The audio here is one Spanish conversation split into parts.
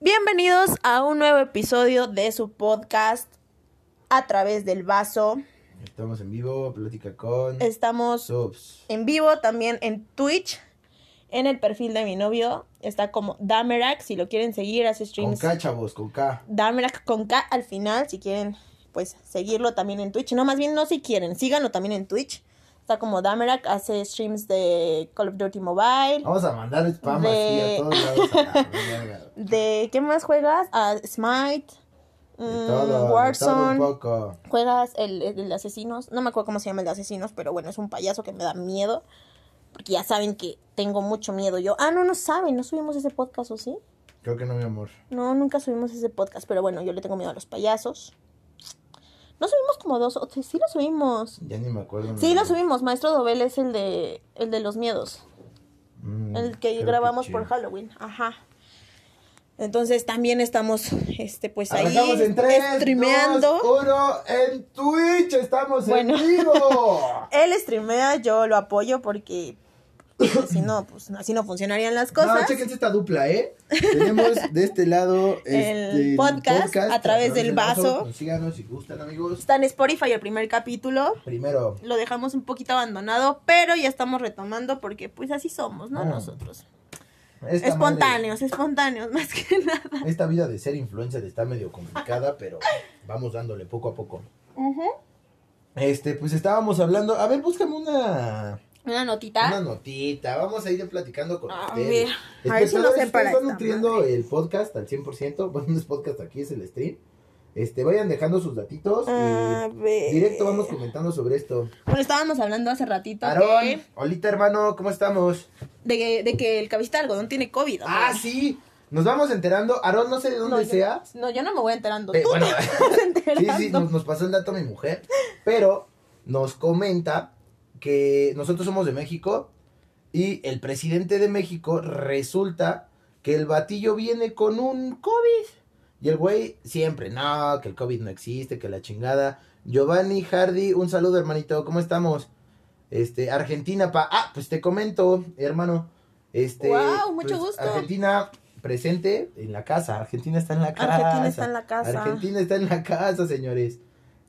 Bienvenidos a un nuevo episodio de su podcast a través del vaso. Estamos en vivo, plática con Estamos subs. en vivo también en Twitch. En el perfil de mi novio está como Damerak. Si lo quieren seguir, hace Con streams. K, chavos, con K. Damerak con K al final. Si quieren, pues seguirlo también en Twitch. No, más bien no si quieren, síganlo también en Twitch. Está como Damerak, hace streams de Call of Duty Mobile. Vamos a mandar spam De- así a todos lados. ¿De qué más juegas? A Smite, De mm, todo, de todo un Warzone. poco. Juegas el, el de asesinos. No me acuerdo cómo se llama el de asesinos, pero bueno, es un payaso que me da miedo. Porque ya saben que tengo mucho miedo yo. Ah, no, no saben, no subimos ese podcast, ¿o sí? Creo que no, mi amor. No, nunca subimos ese podcast, pero bueno, yo le tengo miedo a los payasos. No subimos como dos, o sí, lo subimos. Ya ni me acuerdo. Sí, lo subimos. Maestro Dobel es el de, el de los miedos. Mm, El que grabamos por Halloween. Ajá. Entonces también estamos, este, pues ahí Arrancamos en 3, streameando. 2, 1, en Twitch estamos Bueno. en vivo. Él streamea, yo lo apoyo porque si no, pues así no funcionarían las No, cosas. chequense esta dupla, ¿eh? Tenemos de este lado El este, podcast a través del vaso. Pues síganos si gustan, amigos. Está en Spotify el primer capítulo. Primero, Lo dejamos un poquito abandonado, pero ya estamos retomando porque pues así somos, ¿no? Ah. Nosotros. esta espontáneos, espontáneos, más que nada. esta vida de ser influencer está medio complicada, pero vamos dándole poco a poco. Este, pues estábamos hablando. A ver, búscame una. Una notita. Una notita, vamos a ir platicando con A ustedes. a ver si esta nutriendo el podcast al 100%, bueno, no es podcast aquí, es el stream. Este, vayan dejando sus datitos A y ver. directo vamos comentando sobre esto. Bueno, estábamos hablando hace ratito Aarón, que- Olita hermano, ¿cómo estamos? de, que- de que el cabecita de algodón tiene COVID. Ah, sí, nos vamos enterando. Aarón, no sé de dónde No, yo- sea. No, yo no me voy enterando. Eh, Tú bueno, te vas Sí, enterando. sí, nos, nos pasó el dato mi mujer, pero nos comenta que nosotros somos de México y el presidente de México resulta que el batillo viene con un COVID. Y el güey siempre, no, que el COVID no existe, que la chingada. Giovanni Hardy, un saludo hermanito, ¿cómo estamos? Este, Argentina, pa... Ah, pues te comento, hermano. Este, Guau, mucho pues, gusto. Argentina presente en la casa, Argentina está en la casa. Argentina está en la casa. Argentina está en la casa, señores.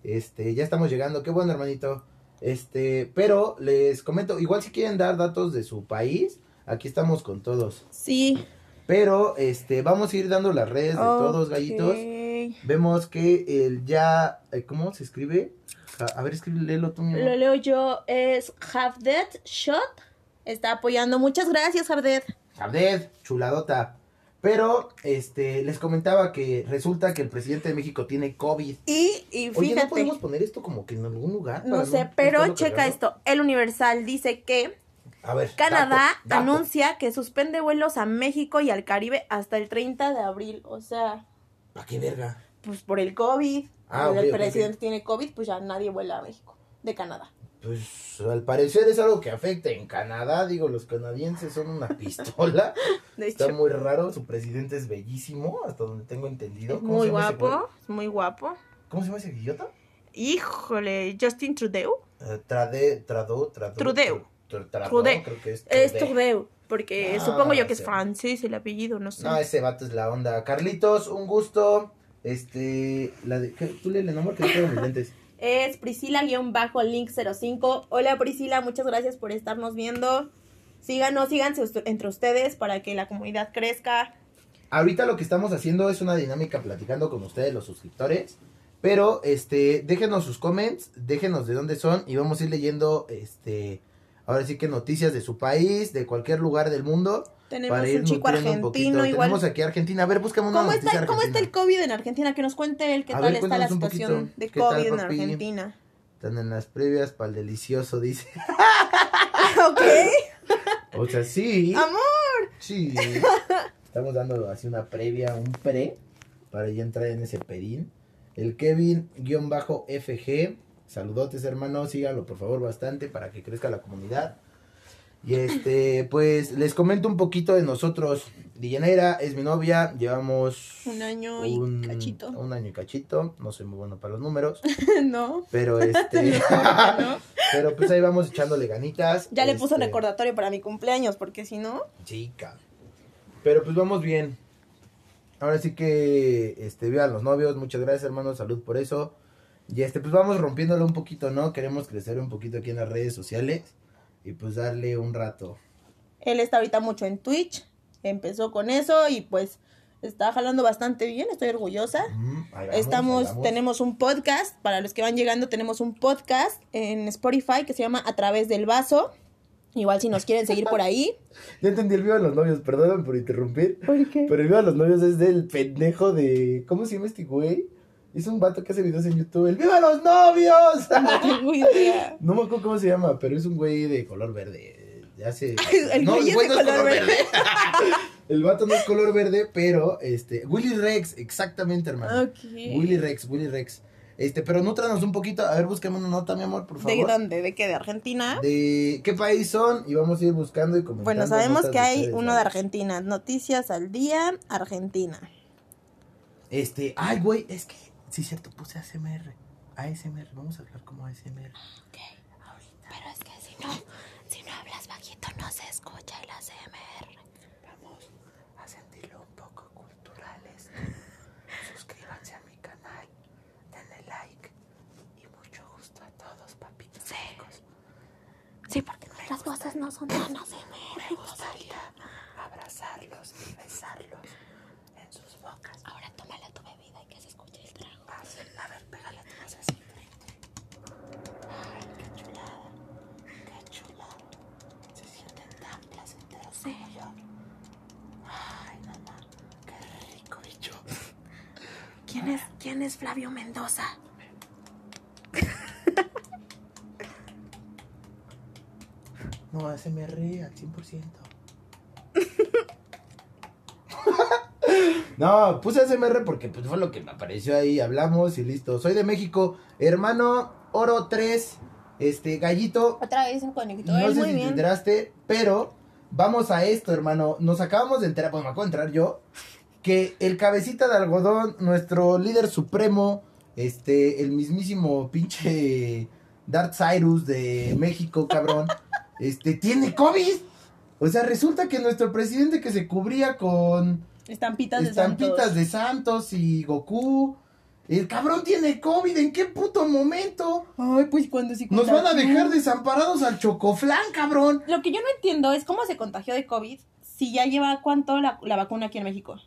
Este, ya estamos llegando. Qué bueno, hermanito. Este, pero les comento, igual si quieren dar datos de su país, aquí estamos con todos. Sí. Pero, este, vamos a ir dando las redes de todos, gallitos. Vemos que el ya, eh, ¿cómo se escribe? A, ver, escribe, léelo tú mismo. Lo leo yo, es Half Dead Shot. Está apoyando. Muchas gracias, Half Dead. Abded, chuladota. Pero, este, les comentaba que resulta que el presidente de México tiene COVID. Y, y Oye, ¿no fíjate, podemos poner esto como que en algún lugar? no sé, pero checa esto. El Universal dice que A ver. Canadá dato, dato. anuncia que suspende vuelos a México y al Caribe hasta el 30 de abril. O sea, ¿Para qué verga? pues por el COVID. Ah, el presidente tiene COVID, pues ya nadie vuela a México. De Canadá. Pues al parecer es algo que afecta en Canadá. Digo, los canadienses son una pistola. De Está muy raro. Su presidente es bellísimo, hasta donde tengo entendido. es ¿Cómo muy guapo. Es muy guapo. ¿Cómo se llama ese idiota? Híjole, Justin Trudeau. Eh, trade, trado, trado. Trudeau. tr- trado, Trudeau. creo que es Es Trudeau. Trudeau. Porque Ah, supongo yo que es francés el apellido, no sé. No, ese vato es la onda. Carlitos, un gusto. Este, la de, ¿qué? tú le el nombre que tengo mis lentes. Es Priscila-Link05. Hola Priscila, muchas gracias por estarnos viendo. Síganos, síganse entre ustedes para que la comunidad crezca. Ahorita lo que estamos haciendo es una dinámica platicando con ustedes, los suscriptores. Pero, este, déjenos sus comments, déjenos de dónde son y vamos a ir leyendo, este, ahora sí que noticias de su país, de cualquier lugar del mundo. Tenemos un chico un argentino igual. Tenemos aquí a Argentina. A ver, búscame una ¿Cómo está, ¿Cómo está el. COVID en Argentina? Que nos cuente él qué A tal ver, está la situación de ¿Qué tal, COVID en? Argentina. Están en las previas para el delicioso, dice. ok. O sea, sí. Amor. Sí. Estamos dando así una previa, un pre, para ya entrar en ese pedín. El Kevin-FG. Saludotes, hermanos. Síganlo, por favor, bastante para que crezca la comunidad. Y este, pues les comento un poquito de nosotros. Diyanera es mi novia. Llevamos Un año y un, cachito. un año y cachito. No soy muy bueno para los números. no. Pero este. ¿no? pero pues ahí vamos echándole ganitas. Ya le puso Este, recordatorio para mi cumpleaños, porque si no. Chica. Pero pues vamos bien. Ahora sí que, este, vean los novios, muchas gracias hermano, salud por eso. Y este, pues vamos rompiéndolo un poquito, ¿no? Queremos crecer un poquito aquí en las redes sociales y pues darle un rato. Él está ahorita mucho en Twitch, empezó con eso y pues está jalando bastante bien, estoy orgullosa. Mm, vamos, Estamos, tenemos un podcast, para los que van llegando, tenemos un podcast en Spotify que se llama A través del vaso. Igual si nos quieren seguir por ahí. Ya entendí el video de los novios, perdóname por interrumpir. ¿Por qué? Pero el video de los novios es del pendejo de. ¿Cómo se llama este güey? Es un vato que hace videos en YouTube. ¡El ¡Viva los novios! No tengo idea. No me acuerdo cómo se llama, pero es un güey de color verde. De hace. El güey es de color verde. el vato no es color verde, pero este. Willy Rex, exactamente, hermano. Willy Rex, Willy Rex. Este, pero nútranos un poquito. A ver, búscame una nota, mi amor, por favor. ¿De dónde? ¿De qué? ¿De Argentina? ¿De qué país son? Y vamos a ir buscando y comentando. Bueno, sabemos que hay ustedes, uno de. Argentina. Noticias al día, Argentina. Este, ay, güey, es que, sí, cierto, puse ASMR. ASMR, vamos a hablar como ASMR. Pero es que si no, si no hablas bajito no se escucha el ASMR. Vamos a sentirlo un poco culturales. Suscríbanse a mi canal, denle like y mucho gusto a todos, papitos. ricos. Sí, porque nuestras voces no son tan ASMR. Me gustaría abrazarlos y besarlos en sus bocas. Ahora tómala tu bebida y que se escuche el trago. Ah, sí, A ver, pégale más así frente. Ay, qué chulada. Qué chulada. Se sienten tan placenteros como yo. Ay, mamá. Qué rico bicho. ¿Quién es, quién es Flavio Mendoza? No, ASMR al 100%. no, puse ASMR porque pues, fue lo que me apareció ahí. Hablamos y listo. Soy de México. Hermano Oro 3. Este, gallito. Otra vez en conectó. No sé muy si te bien. enteraste, pero vamos a esto, hermano. Nos acabamos de enterar, pues me acabo de entrar yo, que el cabecita de algodón, nuestro líder supremo, este, el mismísimo pinche Darth Cyrus de México, cabrón, este, tiene COVID. O sea, resulta que nuestro presidente que se cubría con Estampitas de estampitas Santos. de Santos y Goku, el cabrón tiene COVID, ¿en qué puto momento? Ay, pues cuando sí Nos van a dejar desamparados al chocoflán, cabrón. Lo que yo no entiendo es cómo se contagió de COVID si ya lleva cuánto la, la vacuna aquí en México.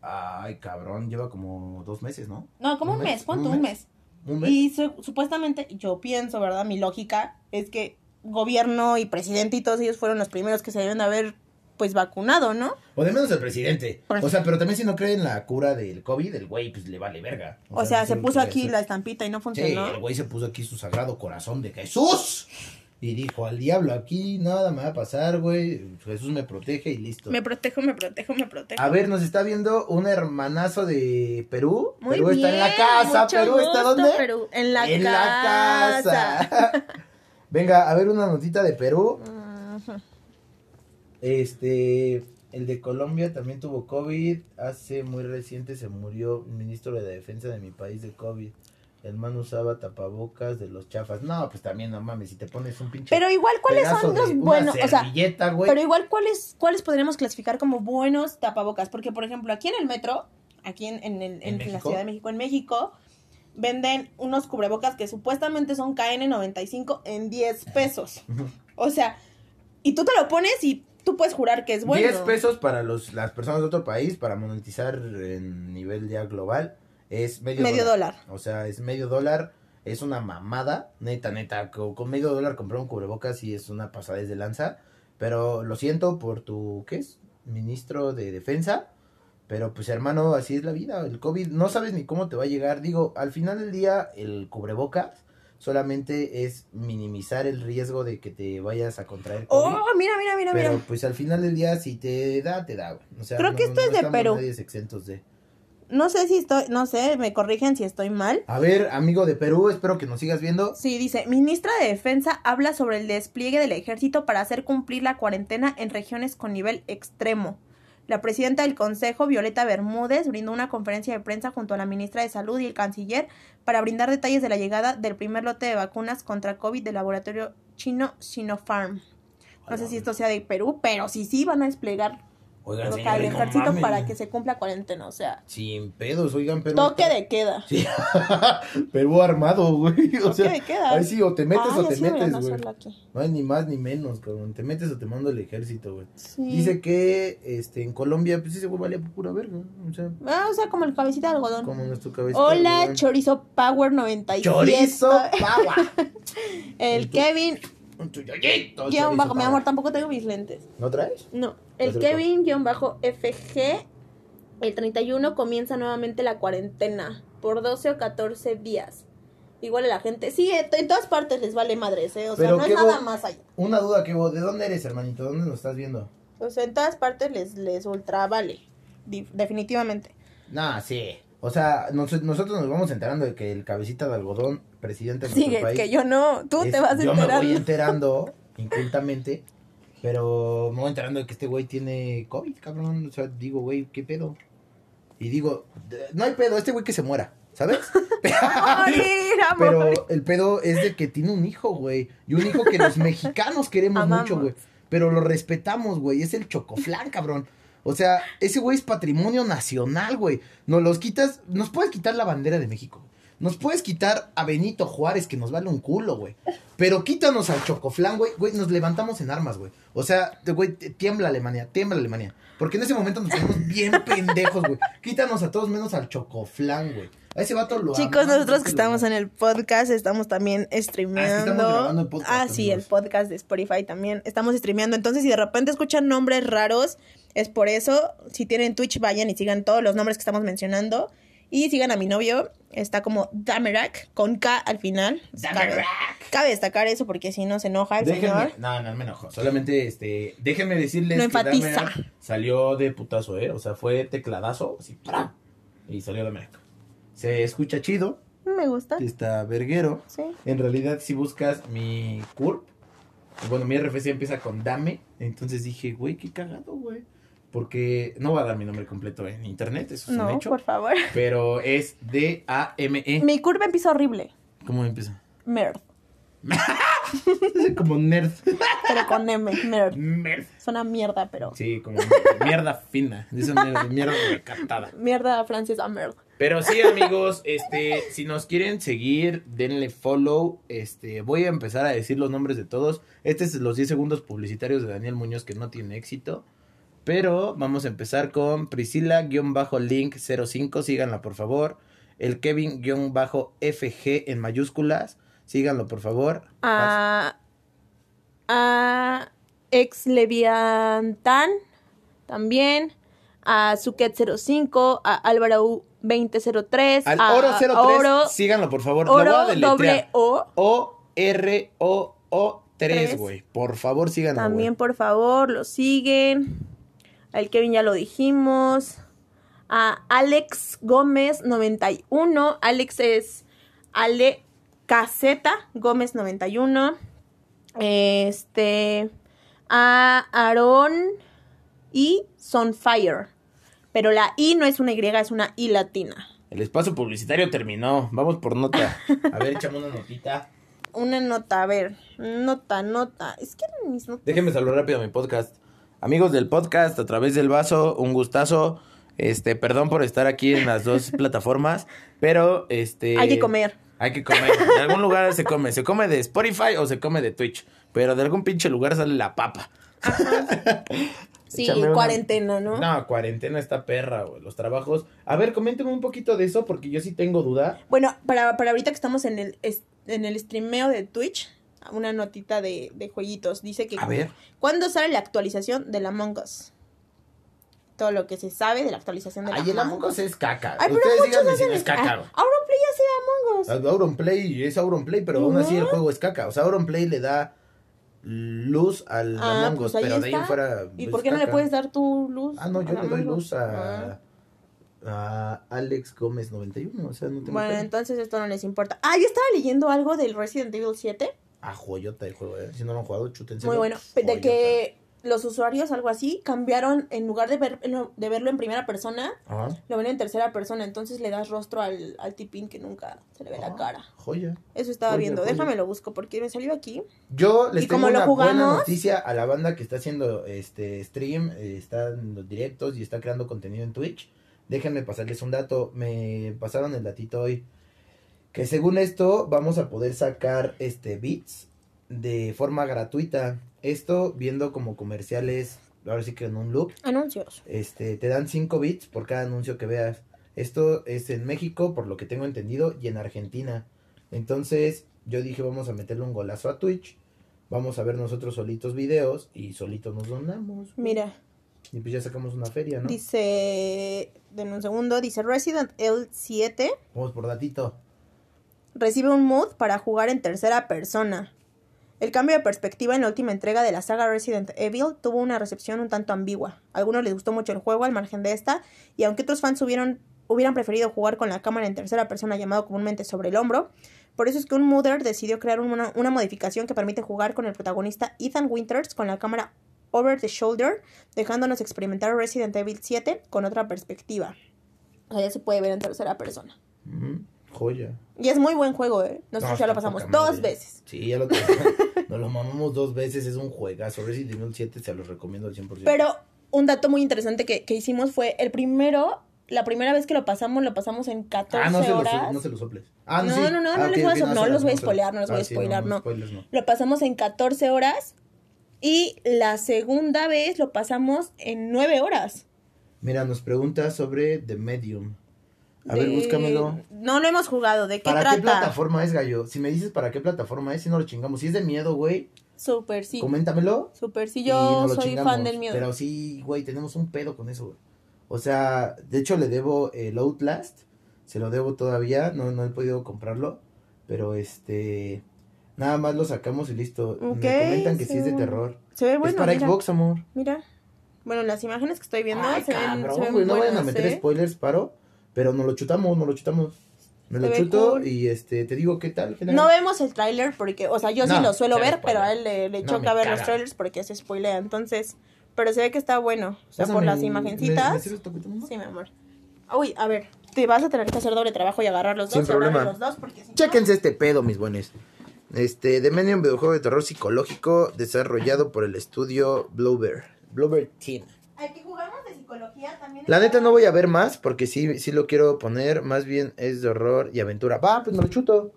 Ay, cabrón, lleva como dos meses, ¿no? No, como ¿Un mes? ¿cuánto? ¿Un Un mes? Un mes. Y su- supuestamente, yo pienso, ¿verdad? Mi lógica es que gobierno y presidente y todos ellos fueron los primeros que se deben de haber, pues, vacunado, ¿no? O de menos el presidente. Por O sea, pero también si no cree en la cura del COVID, el güey, pues le vale verga. O sea, se sí, puso sí, aquí sí. la estampita y no Sí, funcionó. el güey se puso aquí su sagrado corazón de Jesús. Y dijo, al diablo aquí nada me va a pasar, güey. Jesús me protege y listo. Me protejo, me protejo, me protejo. A ver, nos está viendo un hermanazo de Perú. Muy Perú está en la casa. mucho Perú está dónde? Perú. En la en casa. la casa. Venga, a ver una notita de Perú. Este, el de Colombia también tuvo COVID. Hace muy reciente se murió el ministro de defensa de mi país de COVID. El man usaba tapabocas de los chafas. No, pues también no mames, si te pones un pinche Pero igual, ¿cuáles son los buenos? O sea, pero igual, ¿cuáles, ¿cuáles podríamos clasificar como buenos tapabocas? Porque, por ejemplo, aquí en el metro, aquí en, en, el- ¿En en la? Ciudad de México, en México, venden unos cubrebocas que supuestamente son KN95 en 10 pesos. O sea, y tú te lo pones y tú puedes jurar que es bueno. 10 pesos para los, las personas de otro país para monetizar en nivel ya global es medio, Medio dólar. O sea, es medio dólar. Es una mamada. Neta, neta. Con, medio dólar comprar un cubrebocas y es una pasada de lanza. Pero lo siento por tu, ¿qué es? Ministro de Defensa. Pero pues hermano, así es la vida. El COVID, no sabes ni cómo te va a llegar. Digo, al final del día, el cubrebocas solamente es minimizar el riesgo de que te vayas a contraer COVID. Oh, mira, mira, mira, Pero mira. pues al final del día, si te da, te da. O sea, Creo que esto es de Perú. nadie exentos de. No sé si estoy, no sé, me corrigen si estoy mal. A ver, amigo de Perú, espero que nos sigas viendo. Sí, dice, ministra de Defensa habla sobre el despliegue del ejército para hacer cumplir la cuarentena en regiones con nivel extremo. La presidenta del Consejo, Violeta Bermúdez, brindó una conferencia de prensa junto a la ministra de Salud y el canciller para brindar detalles de la llegada del primer lote de vacunas contra COVID del laboratorio chino Sinopharm. No sé si esto sea de Perú, pero sí, sí van a desplegar Oigan, al señores, no para que se cumpla cuarentena, o sea, Sin pedos, oigan, pero. toque de queda. Sí. Perú armado, güey. O Toque sea, de queda. ahí sí, o te metes Ay, o te metes, güey. No hay ni más ni menos, cabrón. Te metes o te mando el ejército, güey. Sí. Dice que este en Colombia, pues ese güey valía pura verga. O sea, Ah, o sea, como el cabecita de algodón. como nuestro cabeza. Hola, Chorizo Power 97. Chorizo Pagua. El Kevin, Un chuyoyito, guion bajo, mi amor, tampoco tengo mis lentes. ¿No traes? No, el. Kevin, guion bajo FG, el 31 comienza nuevamente la cuarentena por 12 o 14 días. Igual a la gente, sí, en todas partes les vale madres, ¿eh? O sea, no es nada más allá. Una duda que vos, ¿de dónde eres, hermanito? ¿Dónde nos estás viendo? O sea, en todas partes les, les ultra vale. Definitivamente. Nah, sí. O sea, nos- nosotros nos vamos enterando de que el cabecita de algodón, presidente de nuestro Sigue, país. que yo no, tú es- te vas Yo me voy enterando. enterando incultamente, pero me voy enterando de que este güey tiene COVID, cabrón. O sea, digo, güey, ¿qué pedo? Y digo, "De- no hay pedo, este güey que se muera, ¿sabes? Morir. Pero el pedo es de que tiene un hijo, güey. Y un hijo que los mexicanos queremos Amamos. mucho, güey. Pero lo respetamos, güey. Es el chocoflán, cabrón. O sea, ese güey es patrimonio nacional, güey. Nos los quitas, nos puedes quitar la bandera de México. Nos puedes quitar a Benito Juárez, que nos vale un culo, güey. Pero quítanos al chocoflán, güey. Güey, nos levantamos en armas, güey. O sea, güey, tiembla Alemania, tiembla Alemania. Porque en ese momento nos ponemos bien pendejos, güey. Quítanos a todos menos al chocoflán, güey. A ese vato lo Chicos, amamos, nosotros que estamos en el podcast, estamos también streameando. grabando el podcast, Ah, sí, el podcast de Spotify también. Estamos streameando. Entonces, si de repente escuchan nombres raros, es por eso. Si tienen Twitch, vayan y sigan todos los nombres que estamos mencionando. Y sigan a mi novio. Está como Damerak, con K al final. Damerak. Cabe, destacar eso porque si no se enoja el Déjenme, señor. no, no me enojo. Solamente, este, déjenme decirles No que enfatiza. Damerak salió de putazo, ¿eh? O sea, fue tecladazo, así, ¡pra! y salió de América. Se escucha chido, Me gusta. está verguero. Sí. En realidad, si buscas mi CURP, bueno, mi RFC empieza con Dame, entonces dije, güey, qué cagado, güey. Porque no va a dar mi nombre completo en internet, eso es un No, hecho. por favor. Pero es D-A-M-E. Mi curva empieza horrible. ¿Cómo empieza? Merd. Como nerd. Pero con M. Merd. Nerd. Suena mierda, pero. Sí, como mierda fina. Dice mierda, mierda recatada. Mierda francesa, merd. Pero sí, amigos, este, si nos quieren seguir, denle follow. Este, voy a empezar a decir los nombres de todos. Este es los 10 segundos publicitarios de Daniel Muñoz que no tiene éxito. Pero vamos a empezar con Priscila-Link05, síganla por favor. El Kevin-FG en mayúsculas, síganlo por favor. A. A. Ex Leviatán. También. A Suket05. A Álvaro U 2003. Al a Oro 03, Oro, síganlo por favor. Lo voy a Oro deletrear. doble O. O-R-O-O-3, Tres. güey. Por favor, síganlo, También, por favor, lo siguen. Al Kevin ya lo dijimos. A Alex Gómez 91. Alex es Ale Caseta Gómez 91. Este. A Aaron y Sonfire. Pero la I no es una Y, es una I latina. El espacio publicitario terminó. Vamos por nota. A ver, échame una notita. Una nota, a ver. Nota, nota. Es que mis notas. Déjenme saludar rápido a mi podcast. Amigos del podcast, a través del vaso, un gustazo. Este, perdón por estar aquí en las dos plataformas, pero este... Hay que comer. Hay que comer. De algún lugar se come. Se come de Spotify o se come de Twitch. Pero de algún pinche lugar sale la papa. Sí, Échame una- cuarentena, ¿no? No, cuarentena está perra, güey. Los trabajos. A ver, coménteme un poquito de eso porque yo sí tengo duda. Bueno, para, para ahorita que estamos en el, en el streameo de Twitch, una notita de, de jueguitos. Dice que... A ver. ¿Cuándo sale la actualización del Among Us? Todo lo que se sabe de la actualización del Ay, el Among Us es caca. Ay, pero Ustedes muchos si hacen es caca, Ah. Auronplay hace Among Us. Auronplay es Auronplay, pero aún así el juego es caca. O sea, Auronplay le da luz al Ah, Among Us, pues ahí pero de ahí fuera. ¿Y pues, por qué no le caca. puedes dar tu luz? Ah, no, yo le doy Us? luz a, Ah. a Alex Gómez 91. O sea, no tengo. Bueno, entonces esto no les importa. Ah, yo estaba leyendo algo del Resident Evil 7. Ah, joyota el juego, ¿eh? Si no lo han jugado, chútense. Muy bueno. De que los usuarios, algo así, cambiaron, en lugar de, ver, de verlo en primera persona, Ajá. lo ven en tercera persona. Entonces le das rostro al, al tipín que nunca se le ve la Ah, cara. Joya. Eso estaba Joya, viendo. joya. Déjame lo busco porque me salió aquí. Yo les Y tengo como lo una buena noticia a la banda que está haciendo este stream, eh, está en los directos y está creando contenido en Twitch. Déjenme pasarles un dato. Me pasaron el datito hoy. Que según esto vamos a poder sacar este bits de forma gratuita. Esto viendo como comerciales, ahora sí que en un loop. Anuncios. Este, te dan 5 bits por cada anuncio que veas. Esto es en México, por lo que tengo entendido, y en Argentina. Entonces, yo dije, vamos a meterle un golazo a Twitch. Vamos a ver nosotros solitos videos y solitos nos donamos. Mira, Y pues ya sacamos una feria, ¿no? dice, denme un segundo, dice Resident Evil 7 Vamos por datito. Recibe un mood para jugar en tercera persona. El cambio de perspectiva en la última entrega de la saga Resident Evil tuvo una recepción un tanto ambigua. A algunos les gustó mucho el juego al margen de esta, y aunque otros fans hubieran, hubieran preferido jugar con la cámara en tercera persona llamado comúnmente sobre el hombro, por eso es que un modder decidió crear una, una modificación que permite jugar con el protagonista Ethan Winters con la cámara over the shoulder, dejándonos experimentar Resident Evil 7 con otra perspectiva. Ya se puede ver en tercera persona. Joya. Y es muy buen juego, ¿eh? Nosotros No, ya lo pasamos dos madre. veces. Sí, ya lo tenemos. Nos lo mamamos dos veces. Es un juegazo. Resident Evil 7 se los recomiendo al 100%. Pero un dato muy interesante que, que hicimos fue el primero, la primera vez que lo pasamos, lo pasamos en 14 Ah, no se, lo, horas. no se lo soples. Ah, No, sí. no, no, no Ah, les voy a no los voy a spoilear, no los voy a spoilear, no. Lo pasamos en 14 horas y la segunda vez lo pasamos en 9 horas. Mira, nos pregunta sobre The Medium. A ver, búscamelo. No lo hemos jugado, ¿de qué ¿Para trata? qué plataforma es, gallo? Si me dices para qué plataforma es, si no lo chingamos. Si es de miedo, güey, Súper, sí. coméntamelo. Súper, sí, yo lo soy chingamos. fan del miedo. Pero sí, güey, tenemos un pedo con eso, güey. O sea, de hecho le debo el Outlast. Se lo debo todavía. No, no he podido comprarlo. Pero este. Nada más lo sacamos y listo. Ok, Me comentan que sí es de terror. Se ve bueno, es para mira, Xbox, amor. Mira. Bueno, las imágenes que estoy viendo Ay, se ven, cabrón, se ven güey, no vayan a meter ¿eh? spoilers, paro. Pero nos lo chutamos, nos lo chutamos. Me lo chuto cool. y este, te digo qué tal. general? No vemos el tráiler porque, o sea, yo sí No, lo suelo ver, pero a él le, le No, choca ver los trailers porque se spoilea. Entonces, pero se ve que está bueno. O sea, por Pásame las el- imagencitas. ¿me- me sirves poquito, mamá? Sí, mi amor. Uy, a ver, te vas a tener que hacer doble trabajo y agarrar los Sin dos. de problema. los dos porque si no- Chéquense este pedo, mis buenos. Este, The Medium, videojuego de terror psicológico desarrollado por el estudio Bluebird. Bluebird Team. Al que jugamos de psicología también. La neta no voy a ver más porque sí, sí lo quiero poner. Más bien es de horror y aventura. Va, pues me lo chuto.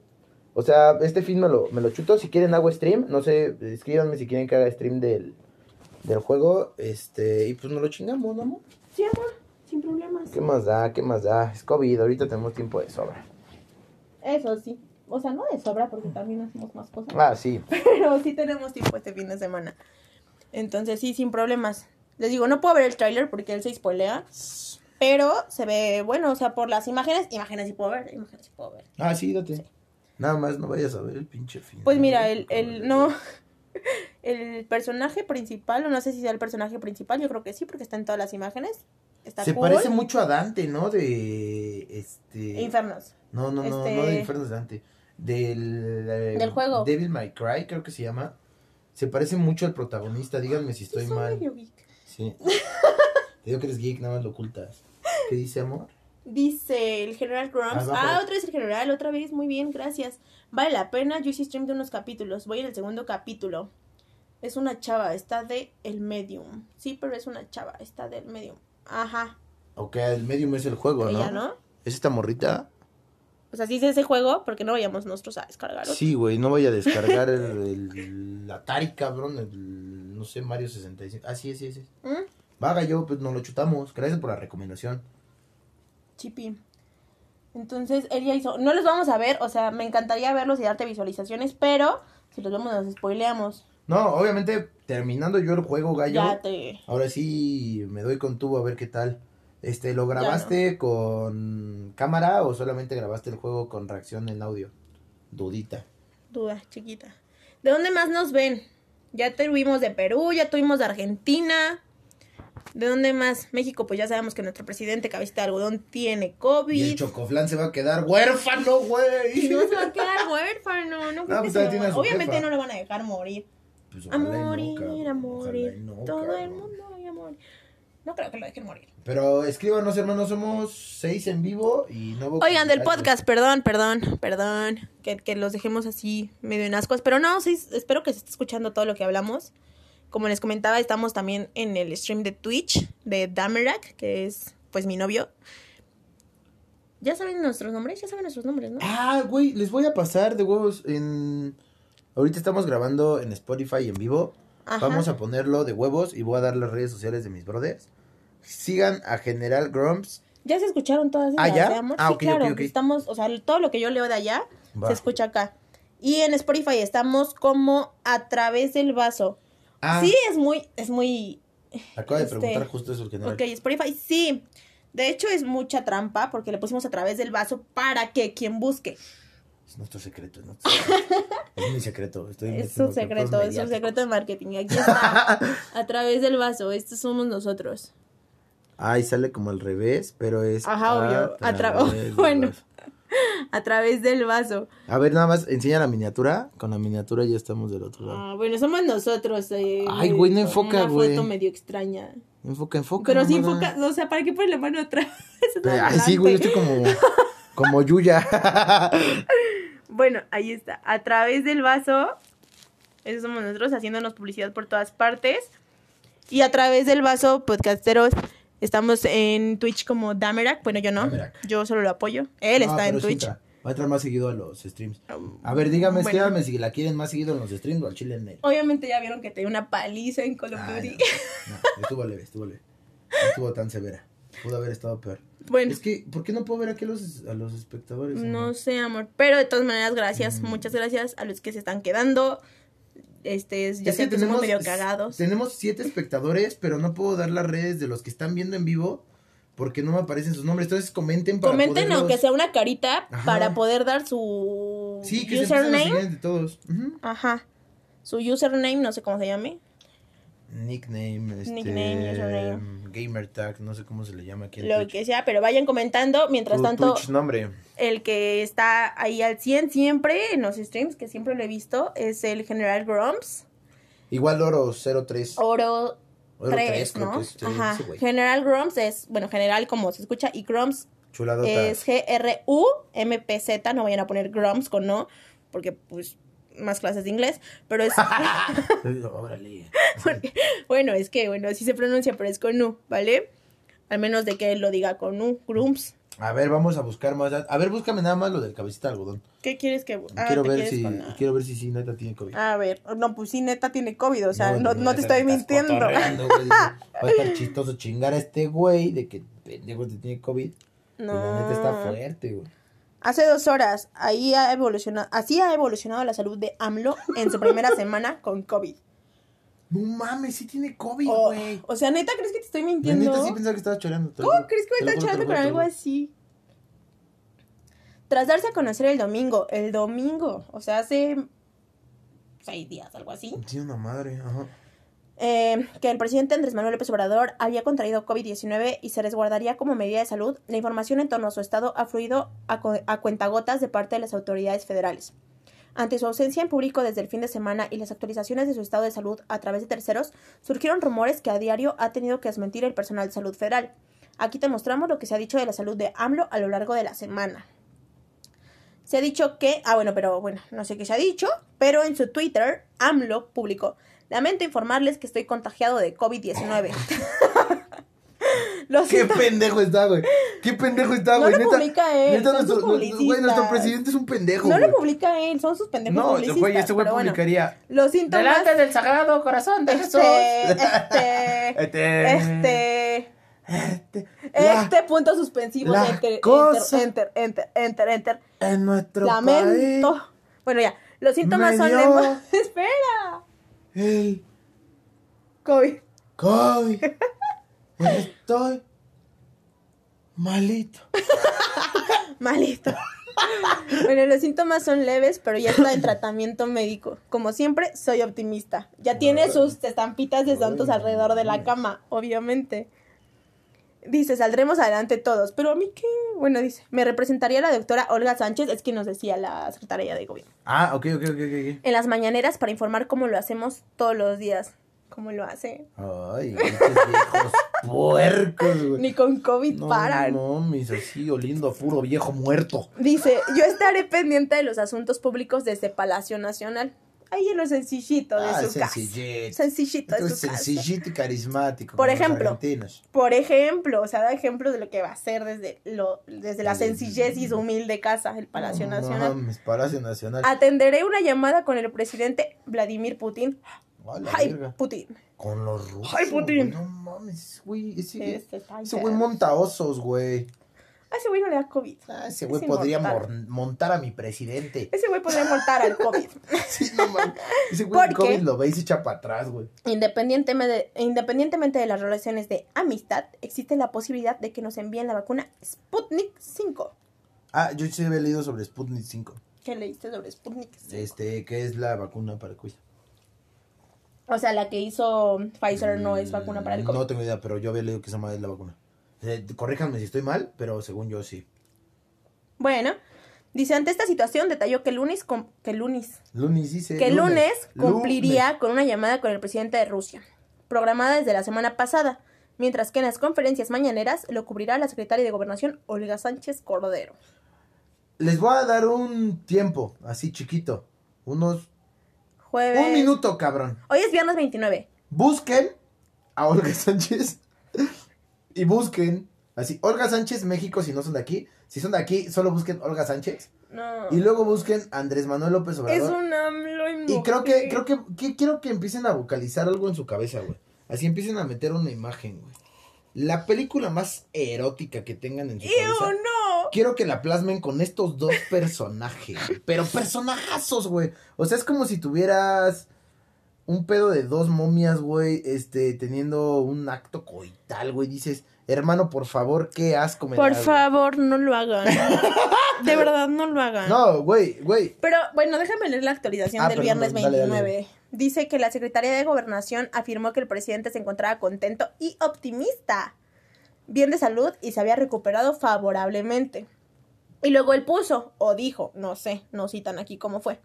O sea, este film me lo, me lo chuto. Si quieren hago stream. No sé, escríbanme si quieren que haga stream del, del juego. Este, y pues nos lo chingamos, ¿no, amor? Sí, amor, sin problemas. ¿Qué más da? ¿Qué más da? Es COVID, ahorita tenemos tiempo de sobra. Eso sí. O sea, no de sobra porque también hacemos más cosas. Ah, sí. Pero sí tenemos tiempo este fin de semana. Entonces sí, sin problemas. Les digo, no puedo ver el tráiler porque él se spoilea. Pero se ve bueno, o sea, por las imágenes, imágenes sí puedo ver, imágenes sí puedo ver. Ah, sí, date. Nada más no vayas a ver el pinche film. Pues mira, el, el, no, el personaje principal, o no sé si sea el personaje principal, yo creo que sí, porque está en todas las imágenes. Está Se cool. parece mucho a Dante, ¿no? De. Este. Infernos. No, no, no, Este- no de Infernos de Dante. Del. eh, Del juego. Devil May Cry, creo que se llama. Se parece mucho al protagonista. Díganme si estoy Sí, mal. medio geek. Sí. Te digo que eres geek, nada más lo ocultas. ¿Qué dice, amor? Dice el general Grumps. Abajo. Ah, otra vez el general, otra vez. Muy bien, gracias. Vale la pena. Yo hice stream de unos capítulos. Voy en el segundo capítulo. Es una chava, está de el medium. Sí, pero es una chava, está del medium. Ajá. Ok, el medium es el juego, ¿no? Ella, ¿no? ¿Es esta morrita? O sea, sí es ese juego, porque no vayamos nosotros a descargarlo. Sí, güey, no vaya a descargar el, el, el Atari, cabrón. El, no sé, Mario 65. Ah, sí, sí, sí. ¿Mm? Vaga yo, pues nos lo chutamos. Gracias por la recomendación. Chipi. Entonces, él ya hizo. No los vamos a ver, o sea, me encantaría verlos y darte visualizaciones, pero si los vemos nos spoileamos. No, obviamente, terminando yo el juego, gallo. Ya te. Ahora sí me doy con tubo a ver qué tal. Este, ¿lo grabaste con cámara o solamente grabaste el juego con reacción en audio? Dudita. Duda, chiquita. ¿De dónde más nos ven? Ya tuvimos de Perú, ya tuvimos de Argentina. ¿De dónde más? México, pues ya sabemos que nuestro presidente cabecita de algodón tiene Y el COVID. chocoflán se va a quedar huérfano, güey. No se va a quedar huérfano, no creo No, que pues se lo- Obviamente jefa. no le van a dejar morir. Pues A no, morir, a morir. Todo el mundo va a morir. No creo que lo dejen morir. Pero escríbanos, hermanos, somos seis en vivo y no Oigan, del podcast, perdón, perdón, perdón, que, que los dejemos así medio en ascuas, pero no, sí, espero que se esté escuchando todo lo que hablamos. Como les comentaba, estamos también en el stream de Twitch de Damerak, que es pues mi novio. ¿Ya saben nuestros nombres? Ya saben nuestros nombres, ¿no? Ah, güey, les voy a pasar de huevos en... Ahorita estamos grabando en Spotify en vivo. Ajá. Vamos a ponerlo de huevos y voy a dar las redes sociales de mis brothers. Sigan a General Grumps. ¿Ya se escucharon todas Ah, las ¿ya? de amor? Ah, sí, ok, claro, ok, ok. estamos, o sea, todo lo que yo leo de allá Va. se escucha acá. Y en Spotify estamos como a través del vaso. Ah, Sí, es muy, es muy acaba de este, preguntar justo eso el general. Ok, Spotify, sí. De hecho, es mucha trampa porque le pusimos a través del vaso para que quien busque. Es nuestro secreto, secreto. es mi secreto. Estoy Es su secreto, es su secreto de marketing. Aquí está. a través del vaso. Estos somos nosotros. Ay, sale como al revés, pero es. Ajá, obvio. A través bueno. vaso. A través del vaso. A ver, nada más, enseña la miniatura. Con la miniatura ya estamos del otro lado. Ah, bueno, somos nosotros. eh, Ay, güey, no enfoca, Una güey. foto medio extraña. Enfoca, enfoca. Pero sí enfoca. O sea, ¿para qué pones la mano atrás? Ay, sí, güey, yo estoy como. Como Yuya. Bueno, ahí está. A través del vaso. Eso somos nosotros haciéndonos publicidad por todas partes. Y a través del vaso, podcasteros, estamos en Twitch como Damerak. Bueno, yo no. Damerak. Yo solo lo apoyo. Él No, está en Twitch. entra. Va a entrar más seguido a los streams. Um, A ver, dígame, bueno. escríbanme si la quieren más seguido en los streams o al chile en el. Obviamente ya vieron que te dio una paliza en Call of Duty. no, no, estuvo leve, estuvo leve. No estuvo tan severa. Pudo haber estado peor. Bueno, Es que, ¿por qué no puedo ver aquí a los, a los espectadores? no amor? sé, amor. Pero de todas maneras, gracias. Mm. Muchas gracias a los que se están quedando. Este, es- ya Es sé que que somos tenemos, medio cagados. tenemos siete espectadores, pero no puedo dar las redes de los que están viendo en vivo porque no me aparecen sus nombres. Entonces comenten para Comenten poderlos- aunque sea una carita Ajá. para poder dar su Sí, que se username. seguir entre todos. Ajá. Su username, no sé cómo se llame. Nickname, este, Nickname, gamer tag, no sé cómo se le llama aquí en Lo Twitch. que sea, pero vayan comentando. Mientras Tu tanto, Twitch nombre. el que está ahí al 100 siempre en los streams, que siempre lo he visto, es el General Grumps. Igual oro 03. Oro Oro 3, 3, creo ¿no? que es, sí, Ajá. General Grumps es, bueno, general como se escucha, y Grumps Chuladota. es G-R-U-M-P-Z. No vayan a poner Grumps con no, porque pues más clases de inglés, pero es... Órale. Porque, bueno, es que, bueno, así se pronuncia, pero es con U, ¿vale? Al menos de que él lo diga con U, Grumps. A ver, vamos a buscar más. A ver, búscame nada más lo del cabecita de algodón. ¿Qué quieres que.? Ah, quiero ¿te ver si con quiero ver si sí neta tiene COVID. A ver, no, pues sí, neta tiene COVID, o sea, no, no, te estoy mintiendo. güey, Va a estar chistoso chingar a este güey de que pendejo te tiene COVID. No. La neta está fuerte, güey. Hace dos horas, ahí ha evolucionado, así ha evolucionado la salud de AMLO en su primera semana con COVID. No mames, sí tiene COVID, güey. o sea, neta, ¿crees que te estoy La mintiendo? neta sí pensaba que estaba choreando. lo ¿Cómo crees que me echando lo con algo así? Tras darse a conocer el domingo, el domingo, o sea, hace seis días, algo así. Tiene una madre, ajá. eh, que el presidente Andrés Manuel López Obrador había contraído COVID-19 y se resguardaría como medida de salud, la información en torno a su estado ha fluido a, a cuentagotas de parte de las autoridades federales. Ante su ausencia en público desde el fin de semana y las actualizaciones de su estado de salud a través de terceros, surgieron rumores que a diario ha tenido que desmentir el personal de salud federal. Aquí te mostramos lo que se ha dicho de la salud de AMLO a lo largo de la semana. Se ha dicho que, ah bueno, pero bueno, no sé qué se ha dicho, pero en su Twitter, AMLO publicó, lamento informarles que estoy contagiado de COVID-19. Lo Qué siento. pendejo está, güey. Qué pendejo está, No güey. lo neta, publica él, neta, son nuestro, sus nu- güey, nuestro publicistas. presidente es un pendejo, No güey. lo publica él, son sus pendejos No, publicistas. güey, este güey pero bueno, publicaría. los síntomas... Delante del sagrado corazón de Jesús. Este, este, Este. este, Este. la- este punto suspensivo. la enter, cosa- enter, enter, enter, enter, enter. En nuestro Lamento. país. Bueno, ya. Los síntomas Me son dio-. Espera. El COVID. COVID. Estoy malito. Malito. Bueno, los síntomas son leves, pero ya está en tratamiento médico. Como siempre, soy optimista. Ya tiene sus estampitas de santos alrededor de la cama, obviamente. Dice, saldremos adelante todos. Pero a mí qué. Bueno, dice, me representaría la doctora Olga Sánchez, es quien nos decía la secretaria de gobierno. Ah, ok, ok, ok, ok. En las mañaneras para informar cómo lo hacemos todos los días. ¿Cómo lo hace? Ay, viejos puercos, güey. Ni con COVID No, paran. no, mis así oliendo a puro viejo muerto. Dice, yo estaré pendiente de los asuntos públicos desde Palacio Nacional. Ahí en lo sencillito de Ah, su casa. sencillito. Sencillito de su casa. sencillito y carismático. Por ejemplo. Por ejemplo, o sea, da ejemplo de lo que va a ser desde, lo, desde la sencillez y su humilde casa, el Palacio No Nacional. mames, Palacio Nacional. Atenderé una llamada con el presidente Vladimir Putin. ¡Ay. Putin! Con los rusos. Ay, Putin. No mames, güey. Ese, Este ese güey monta osos, güey. A ese güey no le da COVID. Ah, ese güey Es podría montar a mi presidente. Ese güey podría montar al COVID. Sí, no mames. Ese güey el. COVID lo ve y se echa para atrás, güey. Independientemente de, independientemente de las relaciones de amistad, existe la posibilidad de que nos envíen la vacuna Sputnik 5. Ah, yo sí había leído sobre Sputnik 5. ¿Qué leíste sobre Sputnik 5? Este, que es la vacuna para el COVID. O sea, la que hizo Pfizer no es vacuna para el COVID. No tengo idea, pero yo había leído que esa madre es la vacuna. Eh, corríjanme si estoy mal, pero según yo sí. Bueno, dice, ante esta situación detalló que el lunes, que lunes, Lunes dice. que lunes lunes. cumpliría con una llamada con el presidente de Rusia, programada desde la semana pasada, mientras que en las conferencias mañaneras lo cubrirá la secretaria de Gobernación, Olga Sánchez Cordero. Les voy a dar un tiempo, así chiquito. Unos. Jueves. Un minuto, cabrón. Hoy es viernes 29. Busquen a Olga Sánchez. y busquen. Así, Olga Sánchez, México, si no son de aquí. Si son de aquí, solo busquen Olga Sánchez. No. Y luego busquen Andrés Manuel López es Obrador. un AMLO Y creo que, creo que, que quiero que empiecen a vocalizar algo en su cabeza, güey. Así empiecen a meter una imagen, güey. La película más erótica que tengan en su ¡Ew, cabeza. Quiero que la plasmen con estos dos personajes. Pero personajazos, güey. O sea, es como si tuvieras un pedo de dos momias, güey, este, teniendo un acto coital, güey. Dices, hermano, por favor, qué asco me Por das, güey". favor, no lo hagan. De verdad, no lo hagan. No, güey, güey. Pero bueno, déjame leer la actualización Ah, del perdón, viernes dale, dale. 29. Dice que la Secretaría de Gobernación afirmó que el presidente se encontraba contento y optimista, bien de salud y se había recuperado favorablemente. Y luego él puso, o dijo, no sé, no citan aquí cómo fue.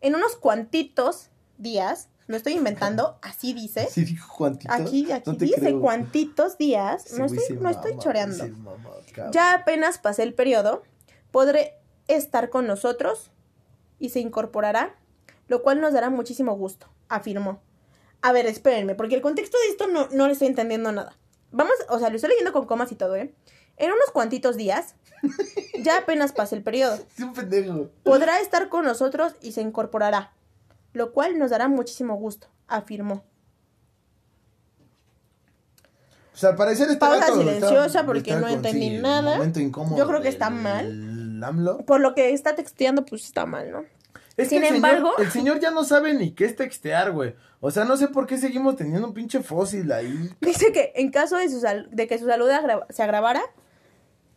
En unos cuantitos días, no estoy inventando, así dice. Sí, dijo Juantito. Aquí, aquí No dice creo. cuantitos días. No estoy, no estoy choreando. mama. Ya apenas pasé el periodo, podré estar con nosotros y se incorporará, lo cual nos dará muchísimo gusto, afirmó. A ver, espérenme, porque el contexto de esto no, no le estoy entendiendo nada. Vamos, o sea, lo estoy leyendo con comas y todo, ¿eh? En unos cuantitos días, ya apenas pasé el periodo, Es un pendejo. podrá estar con nosotros y se incorporará, lo cual nos dará muchísimo gusto, afirmó. O sea, al parecer este Pausa vato lo silenciosa está- porque está no entendí nada. Yo creo que está mal. AMLO. Por lo que está texteando, pues está mal, ¿no? Es Sin que el embargo- señor, el señor ya no sabe ni qué es textear, güey. O sea, no sé por qué seguimos teniendo un pinche fósil ahí. Dice que en caso de, su sal- de que su salud agra- se agravara,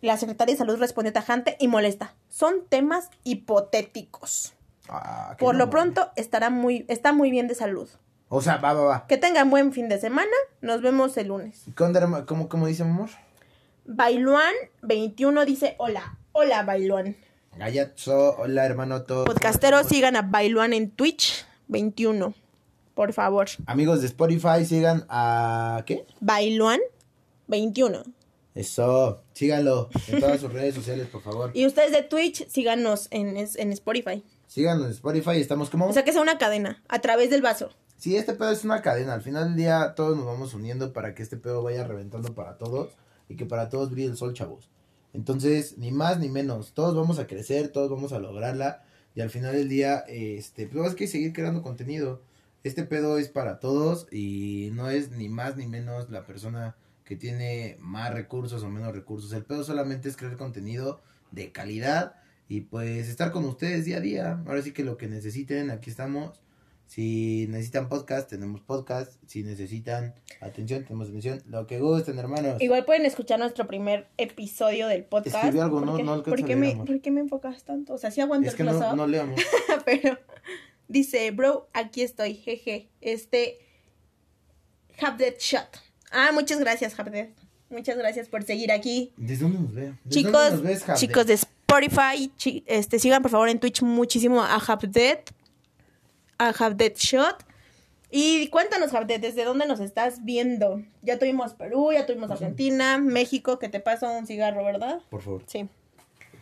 la secretaria de salud respondió tajante y molesta. Son temas hipotéticos. Ah, Por lo pronto estará muy, está muy bien de salud. O sea, va, va, va. Que tengan buen fin de semana. Nos vemos el lunes. ¿Qué onda, herma- ¿Cómo, cómo dice, mi amor? Bailuan 21 dice hola. Hola, Bailuan. Gallazzo, hola, hermano, todo. Podcasteros, sigan a Bailuan en Twitch 21. Por favor. Amigos de Spotify, sigan a... ¿Qué? Bailuan 21. Eso, síganlo en todas sus redes sociales, por favor. Y ustedes de Twitch, síganos en, en Spotify. Síganos en Spotify, estamos como... O sea que sea una cadena, a través del vaso. Sí, este pedo es una cadena. Al final del día todos nos vamos uniendo para que este pedo vaya reventando para todos y que para todos brille el sol, chavos. Entonces, ni más ni menos. Todos vamos a crecer, todos vamos a lograrla y al final del día, este, pues hay que seguir creando contenido. Este pedo es para todos y no es ni más ni menos la persona que tiene más recursos o menos recursos. El pedo solamente es crear contenido de calidad y pues estar con ustedes día a día. Ahora sí que lo que necesiten, aquí estamos. Si necesitan podcast, tenemos podcast. Si necesitan atención, tenemos atención. Lo que gusten, hermanos. Igual pueden escuchar nuestro primer episodio del podcast. Escribió algo, ¿Por no- qué- no alcanzo ¿por a qué leer, me. ¿Por qué me enfocas tanto? O sea, sí aguanto Es el no, no leamos. pero dice, bro, aquí estoy, jeje. Este, Have That Shot. Ah, muchas gracias, That. Muchas gracias por seguir aquí. ¿Desde dónde nos ve? ¿Desde Chicos, dónde nos ves, chicos de Spotify, chi- este, sigan por favor en Twitch muchísimo a Havdet, a Havdet Shot. Y cuéntanos, Havdet, ¿desde dónde nos estás viendo? Ya tuvimos Perú, ya tuvimos Argentina, México, que te paso un cigarro, ¿verdad? Por favor. Sí.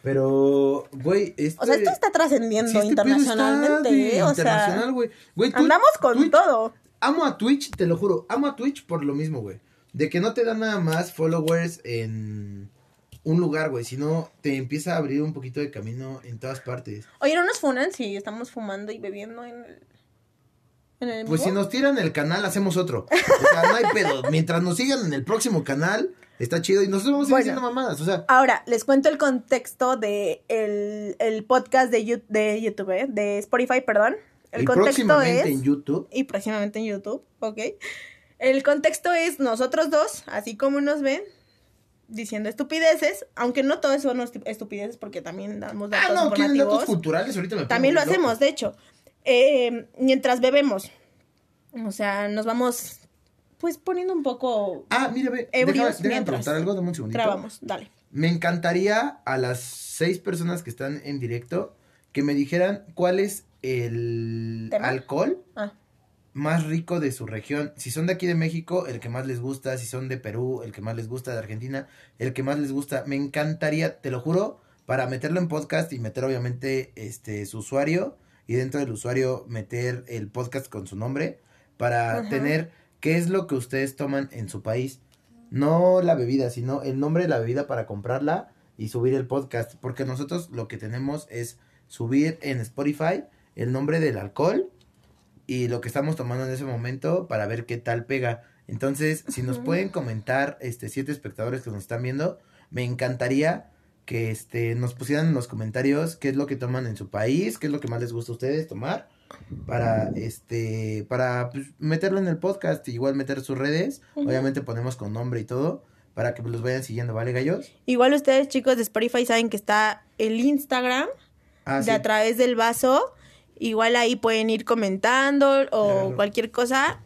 Pero, güey, este... O sea, esto está trascendiendo sí, este internacionalmente, está ¿eh? o internacional, sea, güey. Andamos con Twitch- todo. Amo a Twitch, te lo juro. Amo a Twitch por lo mismo, güey. De que no te da nada más followers en un lugar, güey. Sino te empieza a abrir un poquito de camino en todas partes. Oye, ¿no nos funan si estamos fumando y bebiendo en el... En el Pues si nos tiran el canal, hacemos otro. O sea, no hay pedo. Mientras nos sigan en el próximo canal, está chido. Y nosotros vamos a ir Bueno. haciendo mamadas. O sea, Ahora, les cuento el contexto de el, el podcast de, Yu- de YouTube, ¿eh? de Spotify, perdón. El y contexto próximamente es... en YouTube. Y próximamente en YouTube, ¿ok? El contexto es nosotros dos, así como nos ven, diciendo estupideces, aunque no todos son estu- estupideces porque también damos Ah, datos no, quieren datos culturales. Ahorita me También lo loco. hacemos, de hecho. Eh, mientras bebemos. O sea, nos vamos pues poniendo un poco... Ah, mira, ve. Déjame, déjame preguntar algo. Dame un segundito. Grabamos, dale. Me encantaría a las seis personas que están en directo que me dijeran cuál es el ¿Tema? alcohol Ah. Más rico de su región. Si son de aquí de México, el que más les gusta. Si son de Perú, el que más les gusta. De Argentina, el que más les gusta. Me encantaría, te lo juro, para meterlo en podcast y meter obviamente este su usuario y dentro del usuario meter el podcast con su nombre para Ajá. tener qué es lo que ustedes toman en su país. No la bebida, sino el nombre de la bebida para comprarla y subir el podcast. Porque nosotros lo que tenemos es subir en Spotify el nombre del alcohol y lo que estamos tomando en ese momento para ver qué tal pega. Entonces, si nos pueden comentar, este, siete espectadores que nos están viendo, me encantaría que este, nos pusieran en los comentarios qué es lo que toman en su país, qué es lo que más les gusta a ustedes tomar, para este, para pues, meterlo en el podcast, igual meter sus redes, obviamente ponemos con nombre y todo, para que los vayan siguiendo, ¿vale, gallos? Igual ustedes, chicos de Spotify, saben que está el Instagram Ah, de sí. a través del vaso. Igual ahí pueden ir comentando o Claro. cualquier cosa